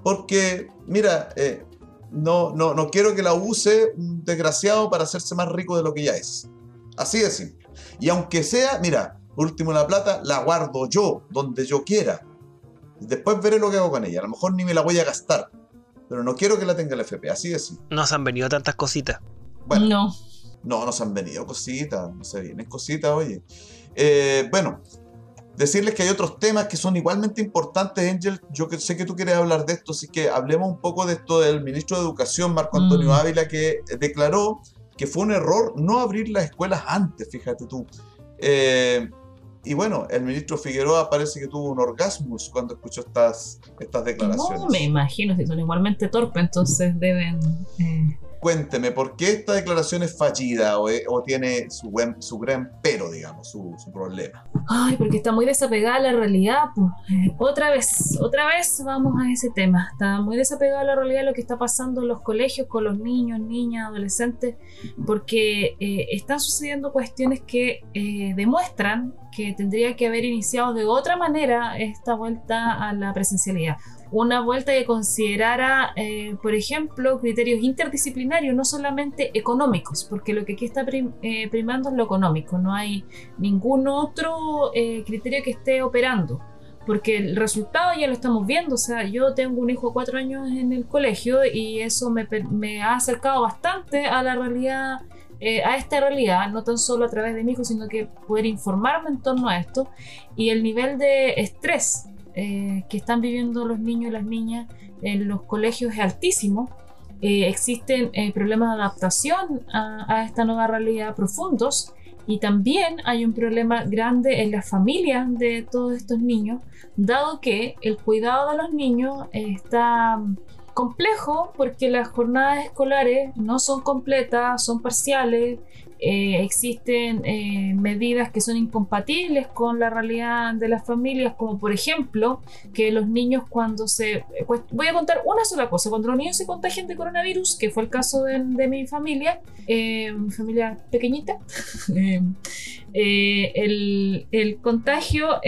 Porque, mira, eh, no, no, no quiero que la use un desgraciado para hacerse más rico de lo que ya es. Así de simple. Y aunque sea, mira, último la plata la guardo yo, donde yo quiera. Después veré lo que hago con ella. A lo mejor ni me la voy a gastar. Pero no quiero que la tenga el FP, así de simple. Nos han venido tantas cositas. Bueno, no. No, nos han venido cositas. No se vienen cositas, oye. Eh, bueno, decirles que hay otros temas que son igualmente importantes, Angel. Yo sé que tú quieres hablar de esto, así que hablemos un poco de esto del ministro de Educación, Marco Antonio mm. Ávila, que declaró que fue un error no abrir las escuelas antes, fíjate tú. Eh, y bueno, el ministro Figueroa parece que tuvo un orgasmo cuando escuchó estas, estas declaraciones. No, me imagino, si son igualmente torpes, entonces deben... Eh, Cuénteme, ¿por qué esta declaración es fallida o, tiene su, buen, su gran pero, digamos, su, problema? Ay, porque está muy desapegada a la realidad. Pues. otra vez, otra vez vamos a ese tema. Está muy desapegada a la realidad lo que está pasando en los colegios con los niños, niñas, adolescentes, porque eh, están sucediendo cuestiones que eh, demuestran que tendría que haber iniciado de otra manera esta vuelta a la presencialidad una vuelta que considerara, eh, por ejemplo, criterios interdisciplinarios, no solamente económicos, porque lo que aquí está eh, primando es lo económico, no hay ningún otro eh, criterio que esté operando, porque el resultado ya lo estamos viendo, o sea, yo tengo un hijo de cuatro años en el colegio y eso me, ha acercado bastante a la realidad. a esta realidad, no tan solo a través de mi hijo, sino que poder informarme en torno a esto y el nivel de estrés eh, que están viviendo los niños y las niñas en los colegios es altísimo. Eh, existen eh, problemas de adaptación a, esta nueva realidad profundos y también hay un problema grande en las familias de todos estos niños, dado que el cuidado de los niños está complejo porque las jornadas escolares no son completas, son parciales, eh, existen eh, medidas que son incompatibles con la realidad de las familias, como por ejemplo que los niños cuando se... Pues, voy a contar una sola cosa, cuando los niños se contagian de coronavirus, que fue el caso de, mi familia, eh, mi familia pequeñita, el, contagio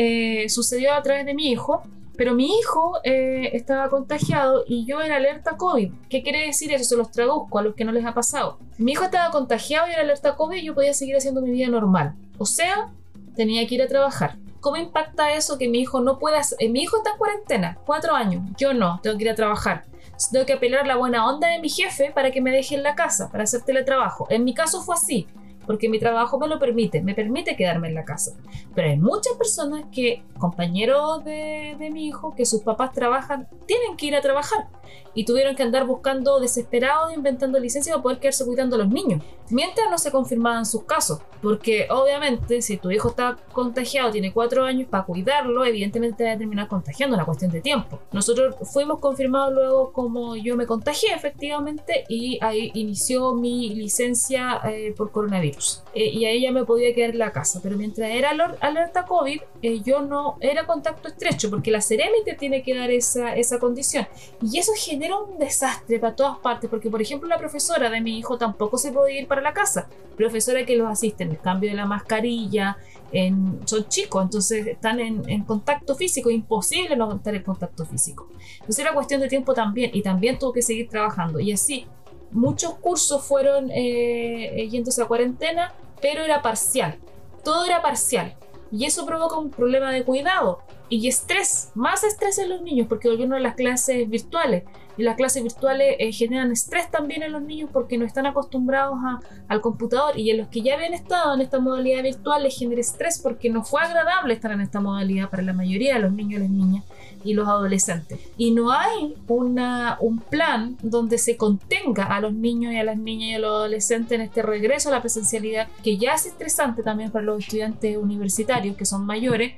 sucedió a través de mi hijo, pero mi hijo eh, estaba contagiado y yo era alerta COVID. ¿Qué quiere decir eso? Los traduzco a los que no les ha pasado. Mi hijo estaba contagiado y era alerta COVID y yo podía seguir haciendo mi vida normal. O sea, tenía que ir a trabajar. ¿Cómo impacta eso que mi hijo no pueda... Eh, mi hijo está en cuarentena, cuatro años. Yo no, tengo que ir a trabajar. Tengo que apelar la buena onda de mi jefe para que me deje en la casa, para hacer teletrabajo. En mi caso fue así porque mi trabajo me lo permite, me permite quedarme en la casa. Pero hay muchas personas que, compañeros de, de mi hijo, que sus papás trabajan, tienen que ir a trabajar y tuvieron que andar buscando desesperados, inventando licencias para poder quedarse cuidando a los niños, mientras no se confirmaban sus casos. Porque obviamente, si tu hijo está contagiado, tiene cuatro años, para cuidarlo, evidentemente va a terminar contagiando, una cuestión de tiempo. Nosotros fuimos confirmados luego como yo me contagié efectivamente y ahí inició mi licencia eh, por coronavirus. Eh, y ahí ya me podía quedar en la casa. Pero mientras era alerta COVID, eh, yo no era contacto estrecho, porque la Ceremi te tiene que dar esa, esa condición. Y eso genera un desastre para todas partes, porque por ejemplo la profesora de mi hijo tampoco se podía ir para la casa. Profesora que los asiste en el cambio de la mascarilla, en, son chicos, entonces están en, contacto físico, imposible no estar en contacto físico. Entonces era cuestión de tiempo también, y también tuvo que seguir trabajando. Y así, muchos cursos fueron eh, yéndose a cuarentena, pero era parcial. Todo era parcial. Y eso provoca un problema de cuidado y estrés, más estrés en los niños porque volvieron a las clases virtuales y las clases virtuales eh, generan estrés también en los niños porque no están acostumbrados al computador y en los que ya habían estado en esta modalidad virtual les genera estrés porque no fue agradable estar en esta modalidad para la mayoría de los niños y las niñas y los adolescentes. Y no hay una, un plan donde se contenga a los niños y a las niñas y a los adolescentes en este regreso a la presencialidad, que ya es estresante también para los estudiantes universitarios que son mayores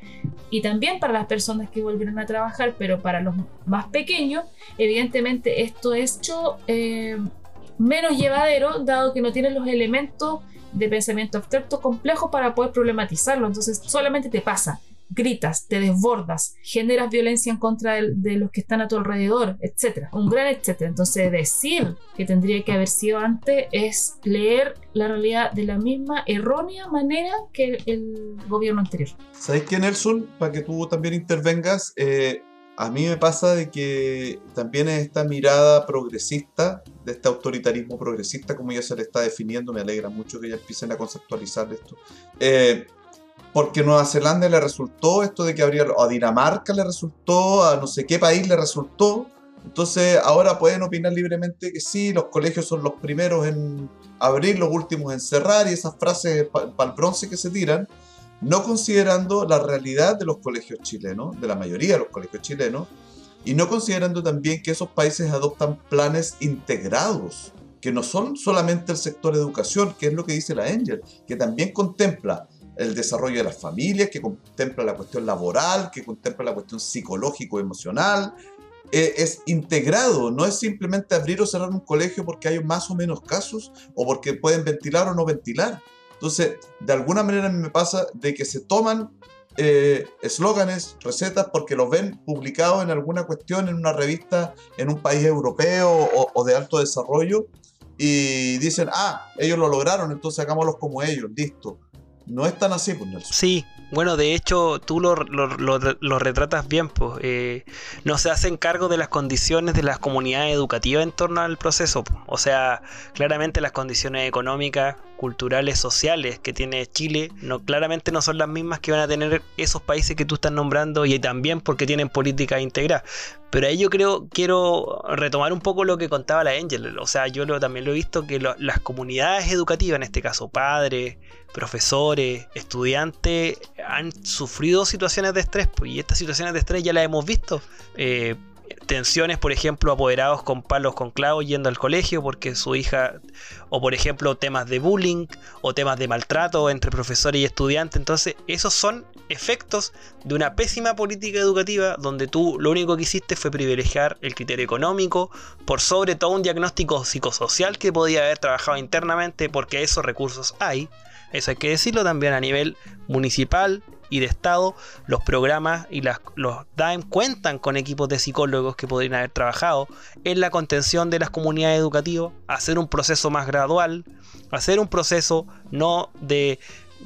y también para las personas que volvieron a trabajar, pero para los más pequeños, evidentemente esto es eh, menos llevadero, dado que no tienen los elementos de pensamiento abstracto complejo para poder problematizarlo. Entonces solamente te pasa gritas, te desbordas, generas violencia en contra de, los que están a tu alrededor, etc. Un gran etcétera. Entonces decir que tendría que haber sido antes es leer la realidad de la misma errónea manera que el, gobierno anterior. ¿Sabes qué, Nelson? Para que tú también intervengas, eh, a mí me pasa de que también esta mirada progresista, de este autoritarismo progresista, como ya se le está definiendo, me alegra mucho que ya empiecen a conceptualizar esto. Eh, porque Nueva Zelanda le resultó esto de que habría, a Dinamarca le resultó, a no sé qué país le resultó. Entonces ahora pueden opinar libremente que sí, los colegios son los primeros en abrir, los últimos en cerrar y esas frases para el bronce que se tiran, no considerando la realidad de los colegios chilenos, de la mayoría de los colegios chilenos, y no considerando también que esos países adoptan planes integrados, que no son solamente el sector educación, que es lo que dice la Angel, que también contempla el desarrollo de las familias, que contempla la cuestión laboral, que contempla la cuestión psicológico-emocional, eh, es integrado, no es simplemente abrir o cerrar un colegio porque hay más o menos casos o porque pueden ventilar o no ventilar. Entonces, de alguna manera me pasa de que se toman eh, eslóganes, recetas, porque los ven publicados en alguna cuestión, en una revista, en un país europeo o, de alto desarrollo, y dicen, ah, ellos lo lograron, entonces hagámoslos como ellos, listo. No es tan así, pues Nelson. Sí, bueno, de hecho, tú lo, retratas bien, pues. Eh, no se hacen cargo de las condiciones de las comunidades educativas en torno al proceso. O sea, claramente las condiciones económicas, culturales, sociales que tiene Chile, no, claramente no son las mismas que van a tener esos países que tú estás nombrando y también porque tienen política integradas. Pero ahí yo creo, quiero retomar un poco lo que contaba la Angel. O sea, yo también lo he visto que las comunidades educativas, en este caso padres, profesores, estudiantes, han sufrido situaciones de estrés, pues, y estas situaciones de estrés ya las hemos visto. Eh, tensiones, por ejemplo, apoderados con palos con clavos yendo al colegio porque su hija, o por ejemplo, temas de bullying o temas de maltrato entre profesores y estudiantes. Entonces, esos son efectos de una pésima política educativa donde tú lo único que hiciste fue privilegiar el criterio económico por sobre todo un diagnóstico psicosocial que podía haber trabajado internamente porque esos recursos hay. Eso hay que decirlo también a nivel municipal y de Estado. Los programas y las, los DAEM cuentan con equipos de psicólogos que podrían haber trabajado en la contención de las comunidades educativas, hacer un proceso más gradual, hacer un proceso no de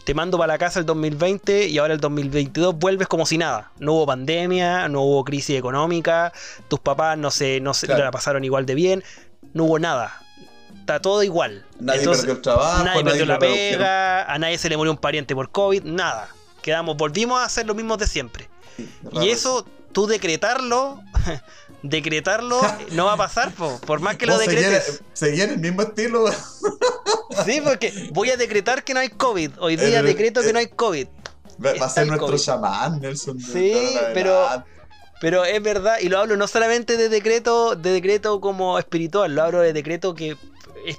te mando para la casa el 2020 y ahora el 2022 vuelves como si nada. No hubo pandemia, no hubo crisis económica, tus papás no se, no se la pasaron igual de bien, no hubo nada está todo igual. Nadie perdió el trabajo, nadie, perdió la pega, a nadie se le murió un pariente por COVID, nada. Quedamos, volvimos a hacer lo mismo de siempre. y eso, tú decretarlo, decretarlo no va a pasar, por más que lo decretes. Seguir en el mismo estilo. sí, porque voy a decretar que no hay COVID. Hoy día decreto que no hay COVID. Va, a ser nuestro chamán, Nelson. Sí, pero pero es verdad, y lo hablo no solamente de decreto, de decreto como espiritual, lo hablo de decreto que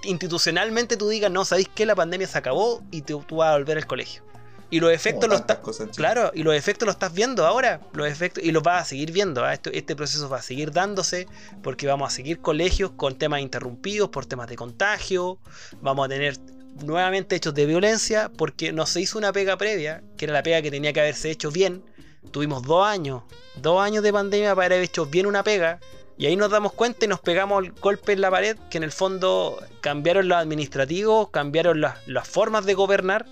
institucionalmente tú digas, no, ¿sabéis que la pandemia se acabó y tú, vas a volver al colegio? Y los efectos los estás. Claro, y los efectos los estás viendo ahora. Los efectos, y los vas a seguir viendo. ¿ah? este proceso va a seguir dándose. Porque vamos a seguir colegios con temas interrumpidos por temas de contagio. Vamos a tener nuevamente hechos de violencia. Porque no se hizo una pega previa. Que era la pega que tenía que haberse hecho bien. Tuvimos dos años. Dos años de pandemia para haber hecho bien una pega. Y ahí nos damos cuenta y nos pegamos el golpe en la pared que en el fondo cambiaron los administrativos, cambiaron las, formas de gobernar,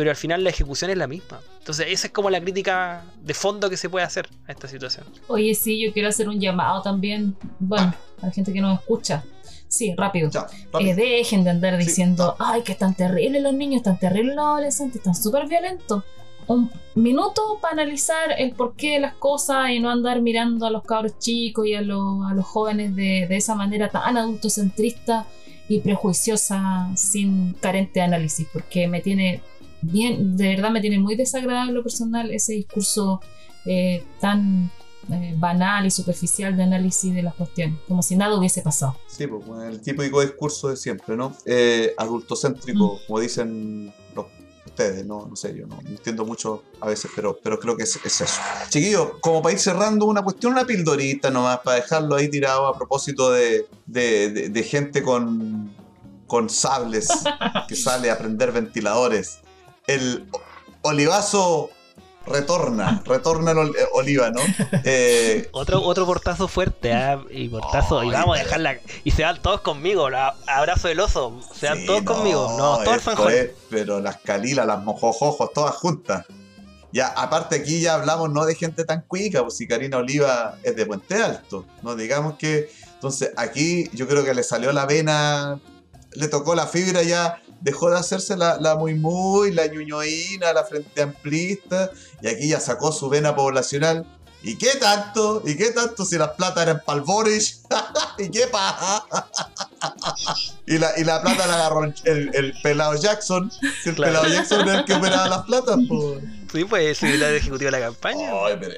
pero al final la ejecución es la misma. Entonces esa es como la crítica de fondo que se puede hacer a esta situación. Oye, sí, yo quiero hacer un llamado también, bueno, a la gente que nos escucha. Sí, rápido. Eh, dejen de andar diciendo, ay, que están terribles los niños, están terribles los adolescentes, están súper violentos un minuto para analizar el porqué de las cosas y no andar mirando a los cabros chicos y a, los, a los jóvenes de, de, esa manera tan adultocentrista y prejuiciosa sin carente de análisis, porque me tiene bien, de verdad me tiene muy desagradable lo personal ese discurso eh, tan eh, banal y superficial de análisis de las cuestiones, como si nada hubiese pasado. Sí, pues el típico discurso de siempre, ¿no? Eh, adultocéntrico, mm. como dicen los ustedes, no, no sé, yo no, entiendo mucho a veces, pero, pero creo que es, eso. Chiquillos, como para ir cerrando una cuestión, una pildorita nomás, para dejarlo ahí tirado a propósito de, de, gente con, con sables que sale a prender ventiladores. El olivazo retorna, retorna el eh, Oliva, ¿no? Eh, otro, otro portazo fuerte, ¿ah? y portazo, y vamos a dejarla, y se van todos conmigo, abrazo del oso, se van todos conmigo, no, todos Pero las calilas, las mojojojos, todas juntas. Ya, aparte aquí ya hablamos no de gente tan cuica, pues si Karina Oliva es de Puente Alto, no digamos que... Entonces aquí yo creo que le salió la vena, le tocó la fibra ya dejó de hacerse la, la muy muy, la ñuñoína, la frente amplista, y aquí ya sacó su vena poblacional. ¿Y qué tanto? ¿Y qué tanto si las platas eran palvoris? ¿Y qué pasa? y, la, y la plata la agarró el, el pelado Jackson. el pelado Jackson era el que operaba las platas, Sí, pues el secretario ejecutivo de la campaña.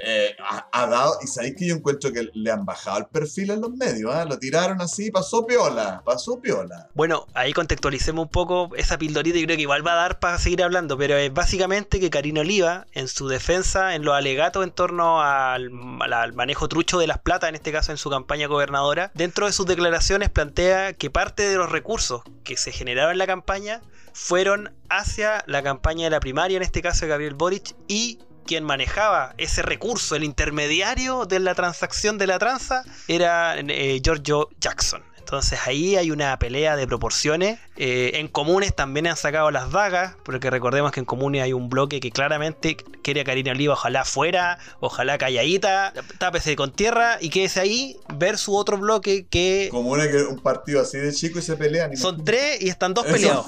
Eh, ha, dado, y sabéis que yo encuentro que le han bajado el perfil en los medios, ¿eh? lo tiraron así, pasó piola, pasó piola. Bueno, ahí contextualicemos un poco esa pildorita y creo que igual va a dar para seguir hablando, pero es básicamente que Karina Oliva, en su defensa, en los alegatos en torno al, al manejo trucho de las plata, en este caso en su campaña gobernadora, dentro de sus declaraciones plantea que parte de los recursos que se generaron en la campaña fueron hacia la campaña de la primaria, en este caso de Gabriel Boric, y quien manejaba ese recurso, el intermediario de la transacción de la tranza, era eh, Giorgio Jackson. Entonces ahí hay una pelea de proporciones. Eh, en comunes también han sacado las vagas, porque recordemos que en comunes hay un bloque que claramente quiere a Karina Oliva, ojalá fuera, ojalá calladita, tápese con tierra y quédese ahí, ver su otro bloque que... Comunes que un partido así de chico y se pelean. Son tres y están dos peleados.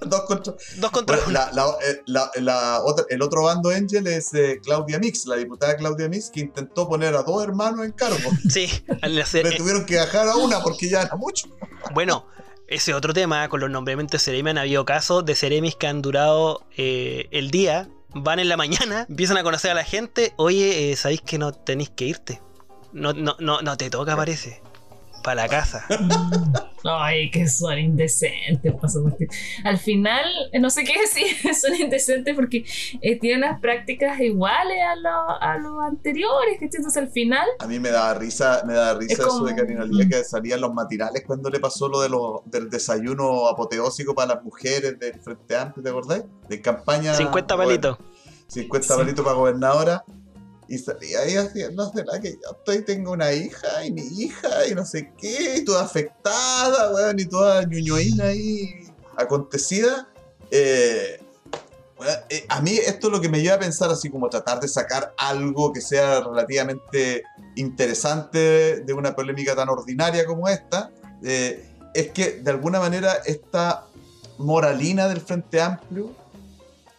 Dos contra, Dos contra eh, el otro bando Angel es eh, Claudia Mix, la diputada Claudia Mix, que intentó poner a dos hermanos en cargo. Sí, Le eh, tuvieron que dejar a una porque ya era mucho. Bueno, ese otro tema, con los nombramientos de Ceremi han habido casos de Ceremis que han durado el día, van en la mañana, empiezan a conocer a la gente, oye, ¿sabéis que no tenéis que irte? No, no, no, no te toca, parece para la casa. Ay, que son indecentes, Al final, no sé qué decir, son indecentes porque eh, tienen las prácticas iguales a los a lo anteriores, Entonces al final... A mí me daba risa, me daba risa eso de Karina Lía que salían los matinales cuando le pasó lo de lo, del desayuno apoteósico para las mujeres del Frente Amplio, ¿te acordás? De campaña... 50 palitos. 50 palitos para gobernadora y salía ahí haciendo, ¿será que yo estoy, tengo una hija y mi hija y no sé qué, y toda afectada, weón, y toda ñuñoína ahí acontecida? Eh, eh, a mí esto es lo que me lleva a pensar así como tratar de sacar algo que sea relativamente interesante de una polémica tan ordinaria como esta, eh, es que de alguna manera esta moralina del Frente Amplio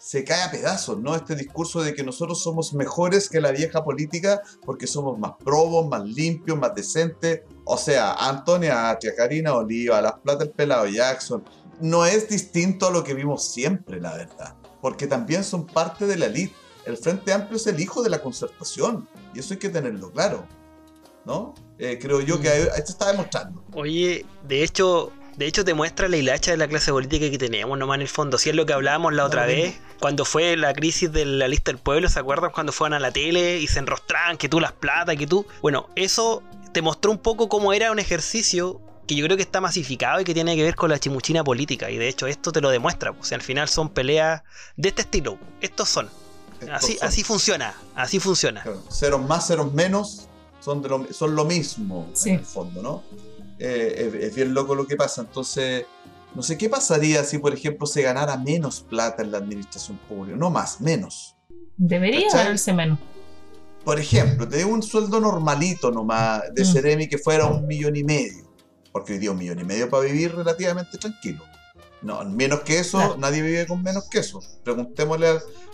se cae a pedazos, ¿no? Este discurso de que nosotros somos mejores que la vieja política porque somos más probos, más limpios, más decentes. O sea, Antonia Atria, Karina Oliva, Las Plata el Pelado Jackson, no es distinto a lo que vimos siempre, la verdad. Porque también son parte de la elite. El Frente Amplio es el hijo de la concertación. Y eso hay que tenerlo claro. ¿No? Eh, creo yo que mm. esto está demostrando. Oye, de hecho, de hecho, te muestra la hilacha de la clase política que tenemos nomás en el fondo. Si es lo que hablábamos la otra vez, cuando fue la crisis de la lista del pueblo, ¿se acuerdan? Cuando fueron a la tele y se enrostraban que tú las plata, que tú. Bueno, eso te mostró un poco cómo era un ejercicio que yo creo que está masificado y que tiene que ver con la chimuchina política. Y de hecho, esto te lo demuestra. O sea, al final son peleas de este estilo. Estos son. así, así funciona. Así funciona. Ceros más, ceros menos son, lo, son lo mismo en el fondo, ¿no? Eh, es, bien loco lo que pasa. Entonces, no sé qué pasaría si, por ejemplo, se ganara menos plata en la administración pública. No más, menos. Debería ganarse menos. Por ejemplo, te un sueldo normalito nomás de mm. Ceremi que fuera un millón y medio. Porque hoy día un millón y medio para vivir relativamente tranquilo. No, menos que eso, nadie vive con menos que eso. Preguntémosle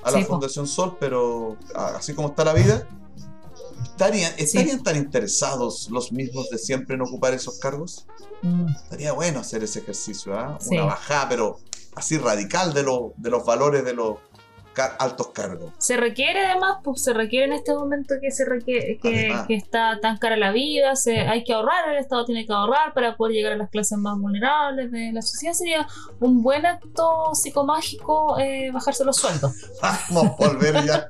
a, la Fundación Sol, pero así como está la vida, ¿Estarían, tan interesados los mismos de siempre en ocupar esos cargos? Mm. Estaría bueno hacer ese ejercicio, ¿ah? Una bajada, pero así radical de, de los valores de los altos cargos. Se requiere además, pues se requiere en este momento que se requiere, que, está tan cara la vida, se, hay que ahorrar, el Estado tiene que ahorrar para poder llegar a las clases más vulnerables de la sociedad. Sería un buen acto psicomágico eh, bajarse los sueldos. Vamos a volver ya.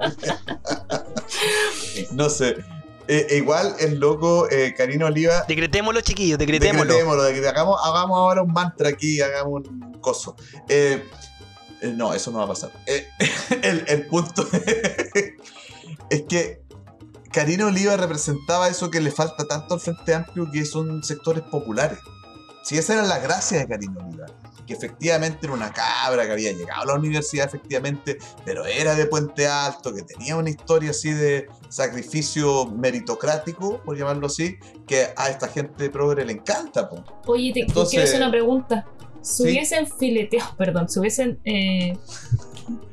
no sé. Eh, igual el loco eh, Karina Oliva. Decretémoslo, chiquillos, decretémoslo. Decretémoslo, hagamos, hagamos ahora un mantra aquí, hagamos un coso. Eh, eh no, eso no va a pasar. El, el, punto es que Karina Oliva representaba eso que le falta tanto al Frente Amplio, que son sectores populares. Si esa era la gracia de Karina Oliva que efectivamente era una cabra que había llegado a la universidad efectivamente, pero era de Puente Alto, que tenía una historia así de sacrificio meritocrático, por llamarlo así, que a esta gente progre le encanta. Oye, te quiero hacer una pregunta. Si hubiesen fileteado, perdón, si hubiesen... Eh,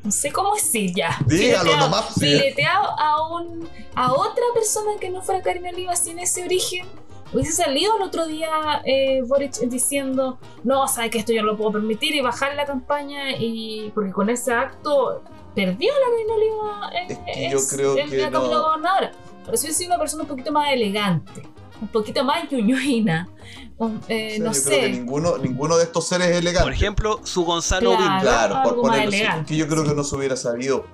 no sé cómo decir ya. Dígalo fileteado, nomás. Fileteado a, un, a otra persona que no fuera Karina Oliva sin ese origen Hubiese salido el otro día eh, Boric diciendo, no, sabe que esto yo no lo puedo permitir y bajar la campaña y porque con ese acto perdió la Karina Oliva en, yo creo que la no. gobernadora. Pero si hubiese sido una persona un poquito más elegante, un poquito más ñuñuina, eh, no sé. Creo que ninguno, ninguno de estos seres es elegante. Por ejemplo, su Gonzalo Claro, claro por ponerlo que yo creo que no se hubiera sabido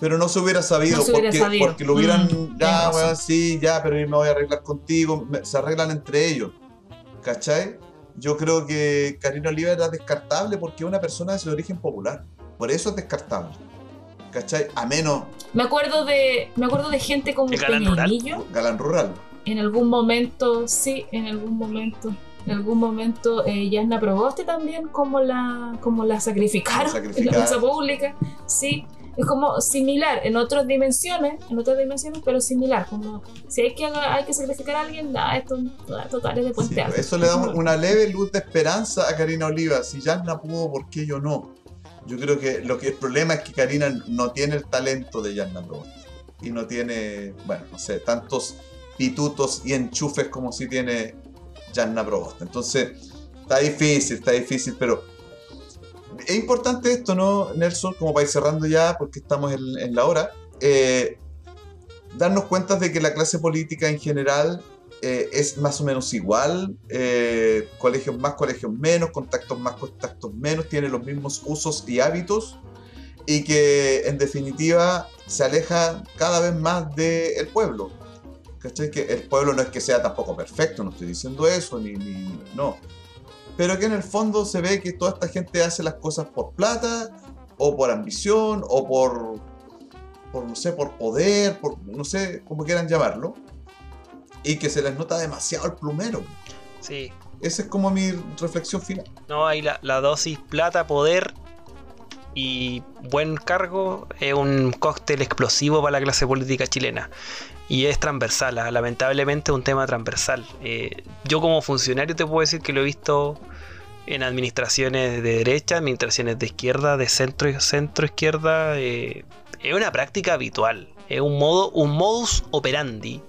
pero no se hubiera sabido, porque, porque lo hubieran, mm, ya, bueno, sí, ya, pero yo me voy a arreglar contigo, se arreglan entre ellos, ¿cachai? Yo creo que Karina Oliva era descartable porque es una persona de origen popular, por eso es descartable, ¿cachai? A menos... Me acuerdo de, me acuerdo de gente como Galán Rural. Galán Rural. En algún momento, sí, en algún momento en algún momento eh, Yasna Proboste también como la como la sacrificaron, la en la plaza pública sí es como similar en otras dimensiones, en otras dimensiones, pero similar. Como si hay que, hay que sacrificar a alguien, da esto total es de puente alto. Eso le da una leve luz de esperanza a Karina Oliva. Si Yasna pudo, ¿por qué yo no? Yo creo que lo que el problema es que Karina no tiene el talento de Proboste. Y no tiene, bueno, no sé, tantos pitutos y enchufes como si tiene Yasna Proboste. Entonces, está difícil, está difícil, pero es importante esto, ¿no, Nelson? Como para ir cerrando ya, porque estamos en, la hora. Eh, darnos cuenta de que la clase política en general eh, es más o menos igual, eh, colegios más, colegios menos, contactos más, contactos menos, tiene los mismos usos y hábitos y que en definitiva se aleja cada vez más del pueblo. ¿Cachai? Que el pueblo no es que sea tampoco perfecto, no estoy diciendo eso, ni, ni no pero que en el fondo se ve que toda esta gente hace las cosas por plata, o por ambición, o por, por no sé, por poder, por no sé cómo quieran llamarlo, y que se les nota demasiado el plumero. Sí. Esa es como mi reflexión final. No, ahí la, la dosis plata, poder y buen cargo es un cóctel explosivo para la clase política chilena y es transversal, ah, lamentablemente es un tema transversal. Eh, yo como funcionario te puedo decir que lo he visto en administraciones de derecha, administraciones de izquierda, de centro centro izquierda. Eh, es una práctica habitual, es un modo, un modus operandi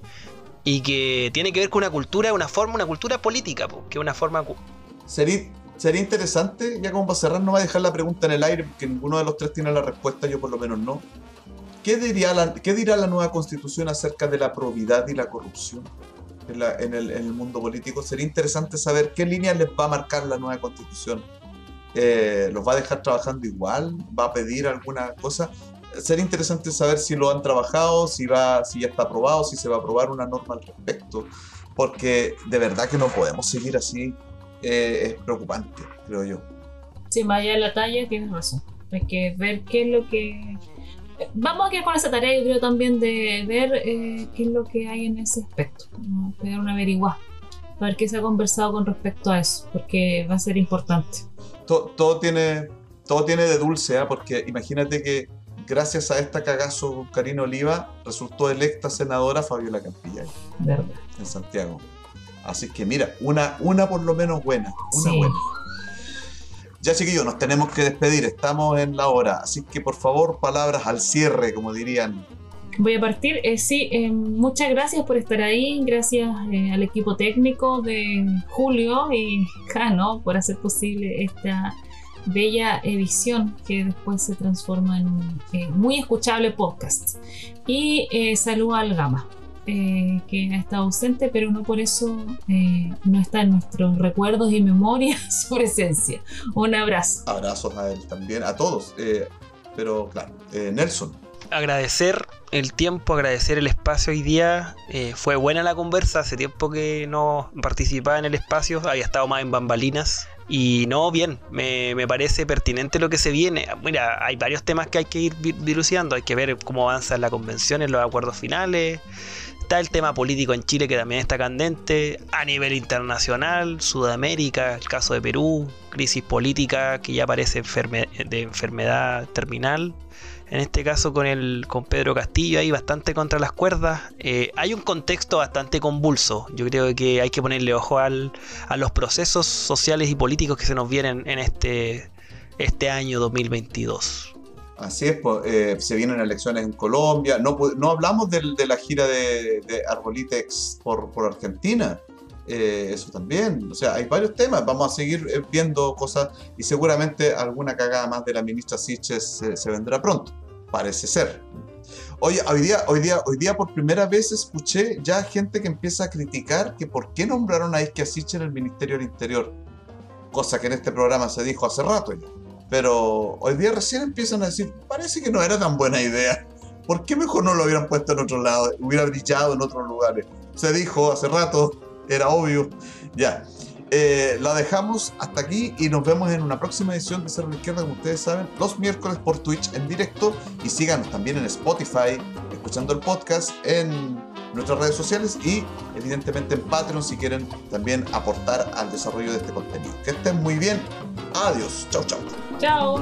y que tiene que ver con una cultura, una forma, una cultura política, que es una forma. Sería, sería interesante, ya como para cerrar, no va a dejar la pregunta en el aire, porque ninguno de los tres tiene la respuesta, yo por lo menos no. ¿Qué, diría la, ¿Qué dirá la nueva constitución acerca de la probidad y la corrupción en, el, mundo político? Sería interesante saber qué líneas les va a marcar la nueva constitución. Eh, ¿Los va a dejar trabajando igual? ¿Va a pedir alguna cosa? Sería interesante saber si lo han trabajado, si, va, si ya está aprobado, si se va a aprobar una norma al respecto. Porque de verdad que no podemos seguir así. Eh, es preocupante, creo yo. Si vaya la talla, tienes razón. Hay que ver qué es lo que vamos a quedar con esa tarea, yo creo también de ver eh, qué es lo que hay en ese aspecto, ¿no? pegar una averiguada, para ver qué se ha conversado con respecto a eso, porque va a ser importante. Todo, tiene, todo tiene de dulce, ¿eh? porque imagínate que gracias a esta cagazo Karina Oliva resultó electa senadora Fabiola Campilla Verdad. en Santiago. Así que mira, una, una por lo menos buena, una buena. Ya chiquillos, nos tenemos que despedir, estamos en la hora, así que por favor, palabras al cierre, como dirían. Voy a partir, eh, sí, eh, muchas gracias por estar ahí, gracias eh, al equipo técnico de Julio y Jano por hacer posible esta bella edición que después se transforma en un muy escuchable podcast. Y saludo al Gama. Eh, que ha estado ausente, pero no por eso eh, no está en nuestros recuerdos y memorias su presencia. Un abrazo. Abrazos a él también, a todos. Eh, pero claro, Nelson. Agradecer el tiempo, agradecer el espacio hoy día. fue buena la conversa, hace tiempo que no participaba en el espacio, había estado más en bambalinas. Y no, bien, me, me, parece pertinente lo que se viene. Mira, hay varios temas que hay que ir dilucidando. Hay que ver cómo avanza la convención, en los acuerdos finales. Está el tema político en Chile que también está candente, a nivel internacional, Sudamérica, el caso de Perú, crisis política que ya parece de enfermedad terminal. En este caso con, el, con Pedro Castillo hay bastante contra las cuerdas. Eh, hay un contexto bastante convulso. Yo creo que hay que ponerle ojo al, a los procesos sociales y políticos que se nos vienen en este, este año 2022. Así es, pues, eh, se vienen elecciones en Colombia. No, no hablamos de, la gira de, Arbolitex por, por Argentina. Eh, eso también. O sea, hay varios temas. Vamos a seguir eh, viendo cosas y seguramente alguna cagada más de la ministra Siches se, vendrá pronto. Parece ser. Oye, hoy día, hoy, día, hoy día por primera vez escuché ya gente que empieza a criticar que por qué nombraron a Isquia Siches en el Ministerio del Interior. Cosa que en este programa se dijo hace rato ya. Pero hoy día recién empiezan a decir, parece que no era tan buena idea. ¿Por qué mejor no lo hubieran puesto en otro lado? Hubiera brillado en otros lugares. Se dijo hace rato, era obvio. Ya. Eh, la dejamos hasta aquí y nos vemos en una próxima edición de Cerro la Izquierda, como ustedes saben, los miércoles por Twitch en directo y síganos también en Spotify, escuchando el podcast en nuestras redes sociales y evidentemente en Patreon si quieren también aportar al desarrollo de este contenido. Que estén muy bien. Adiós. Chau, chau. Chao.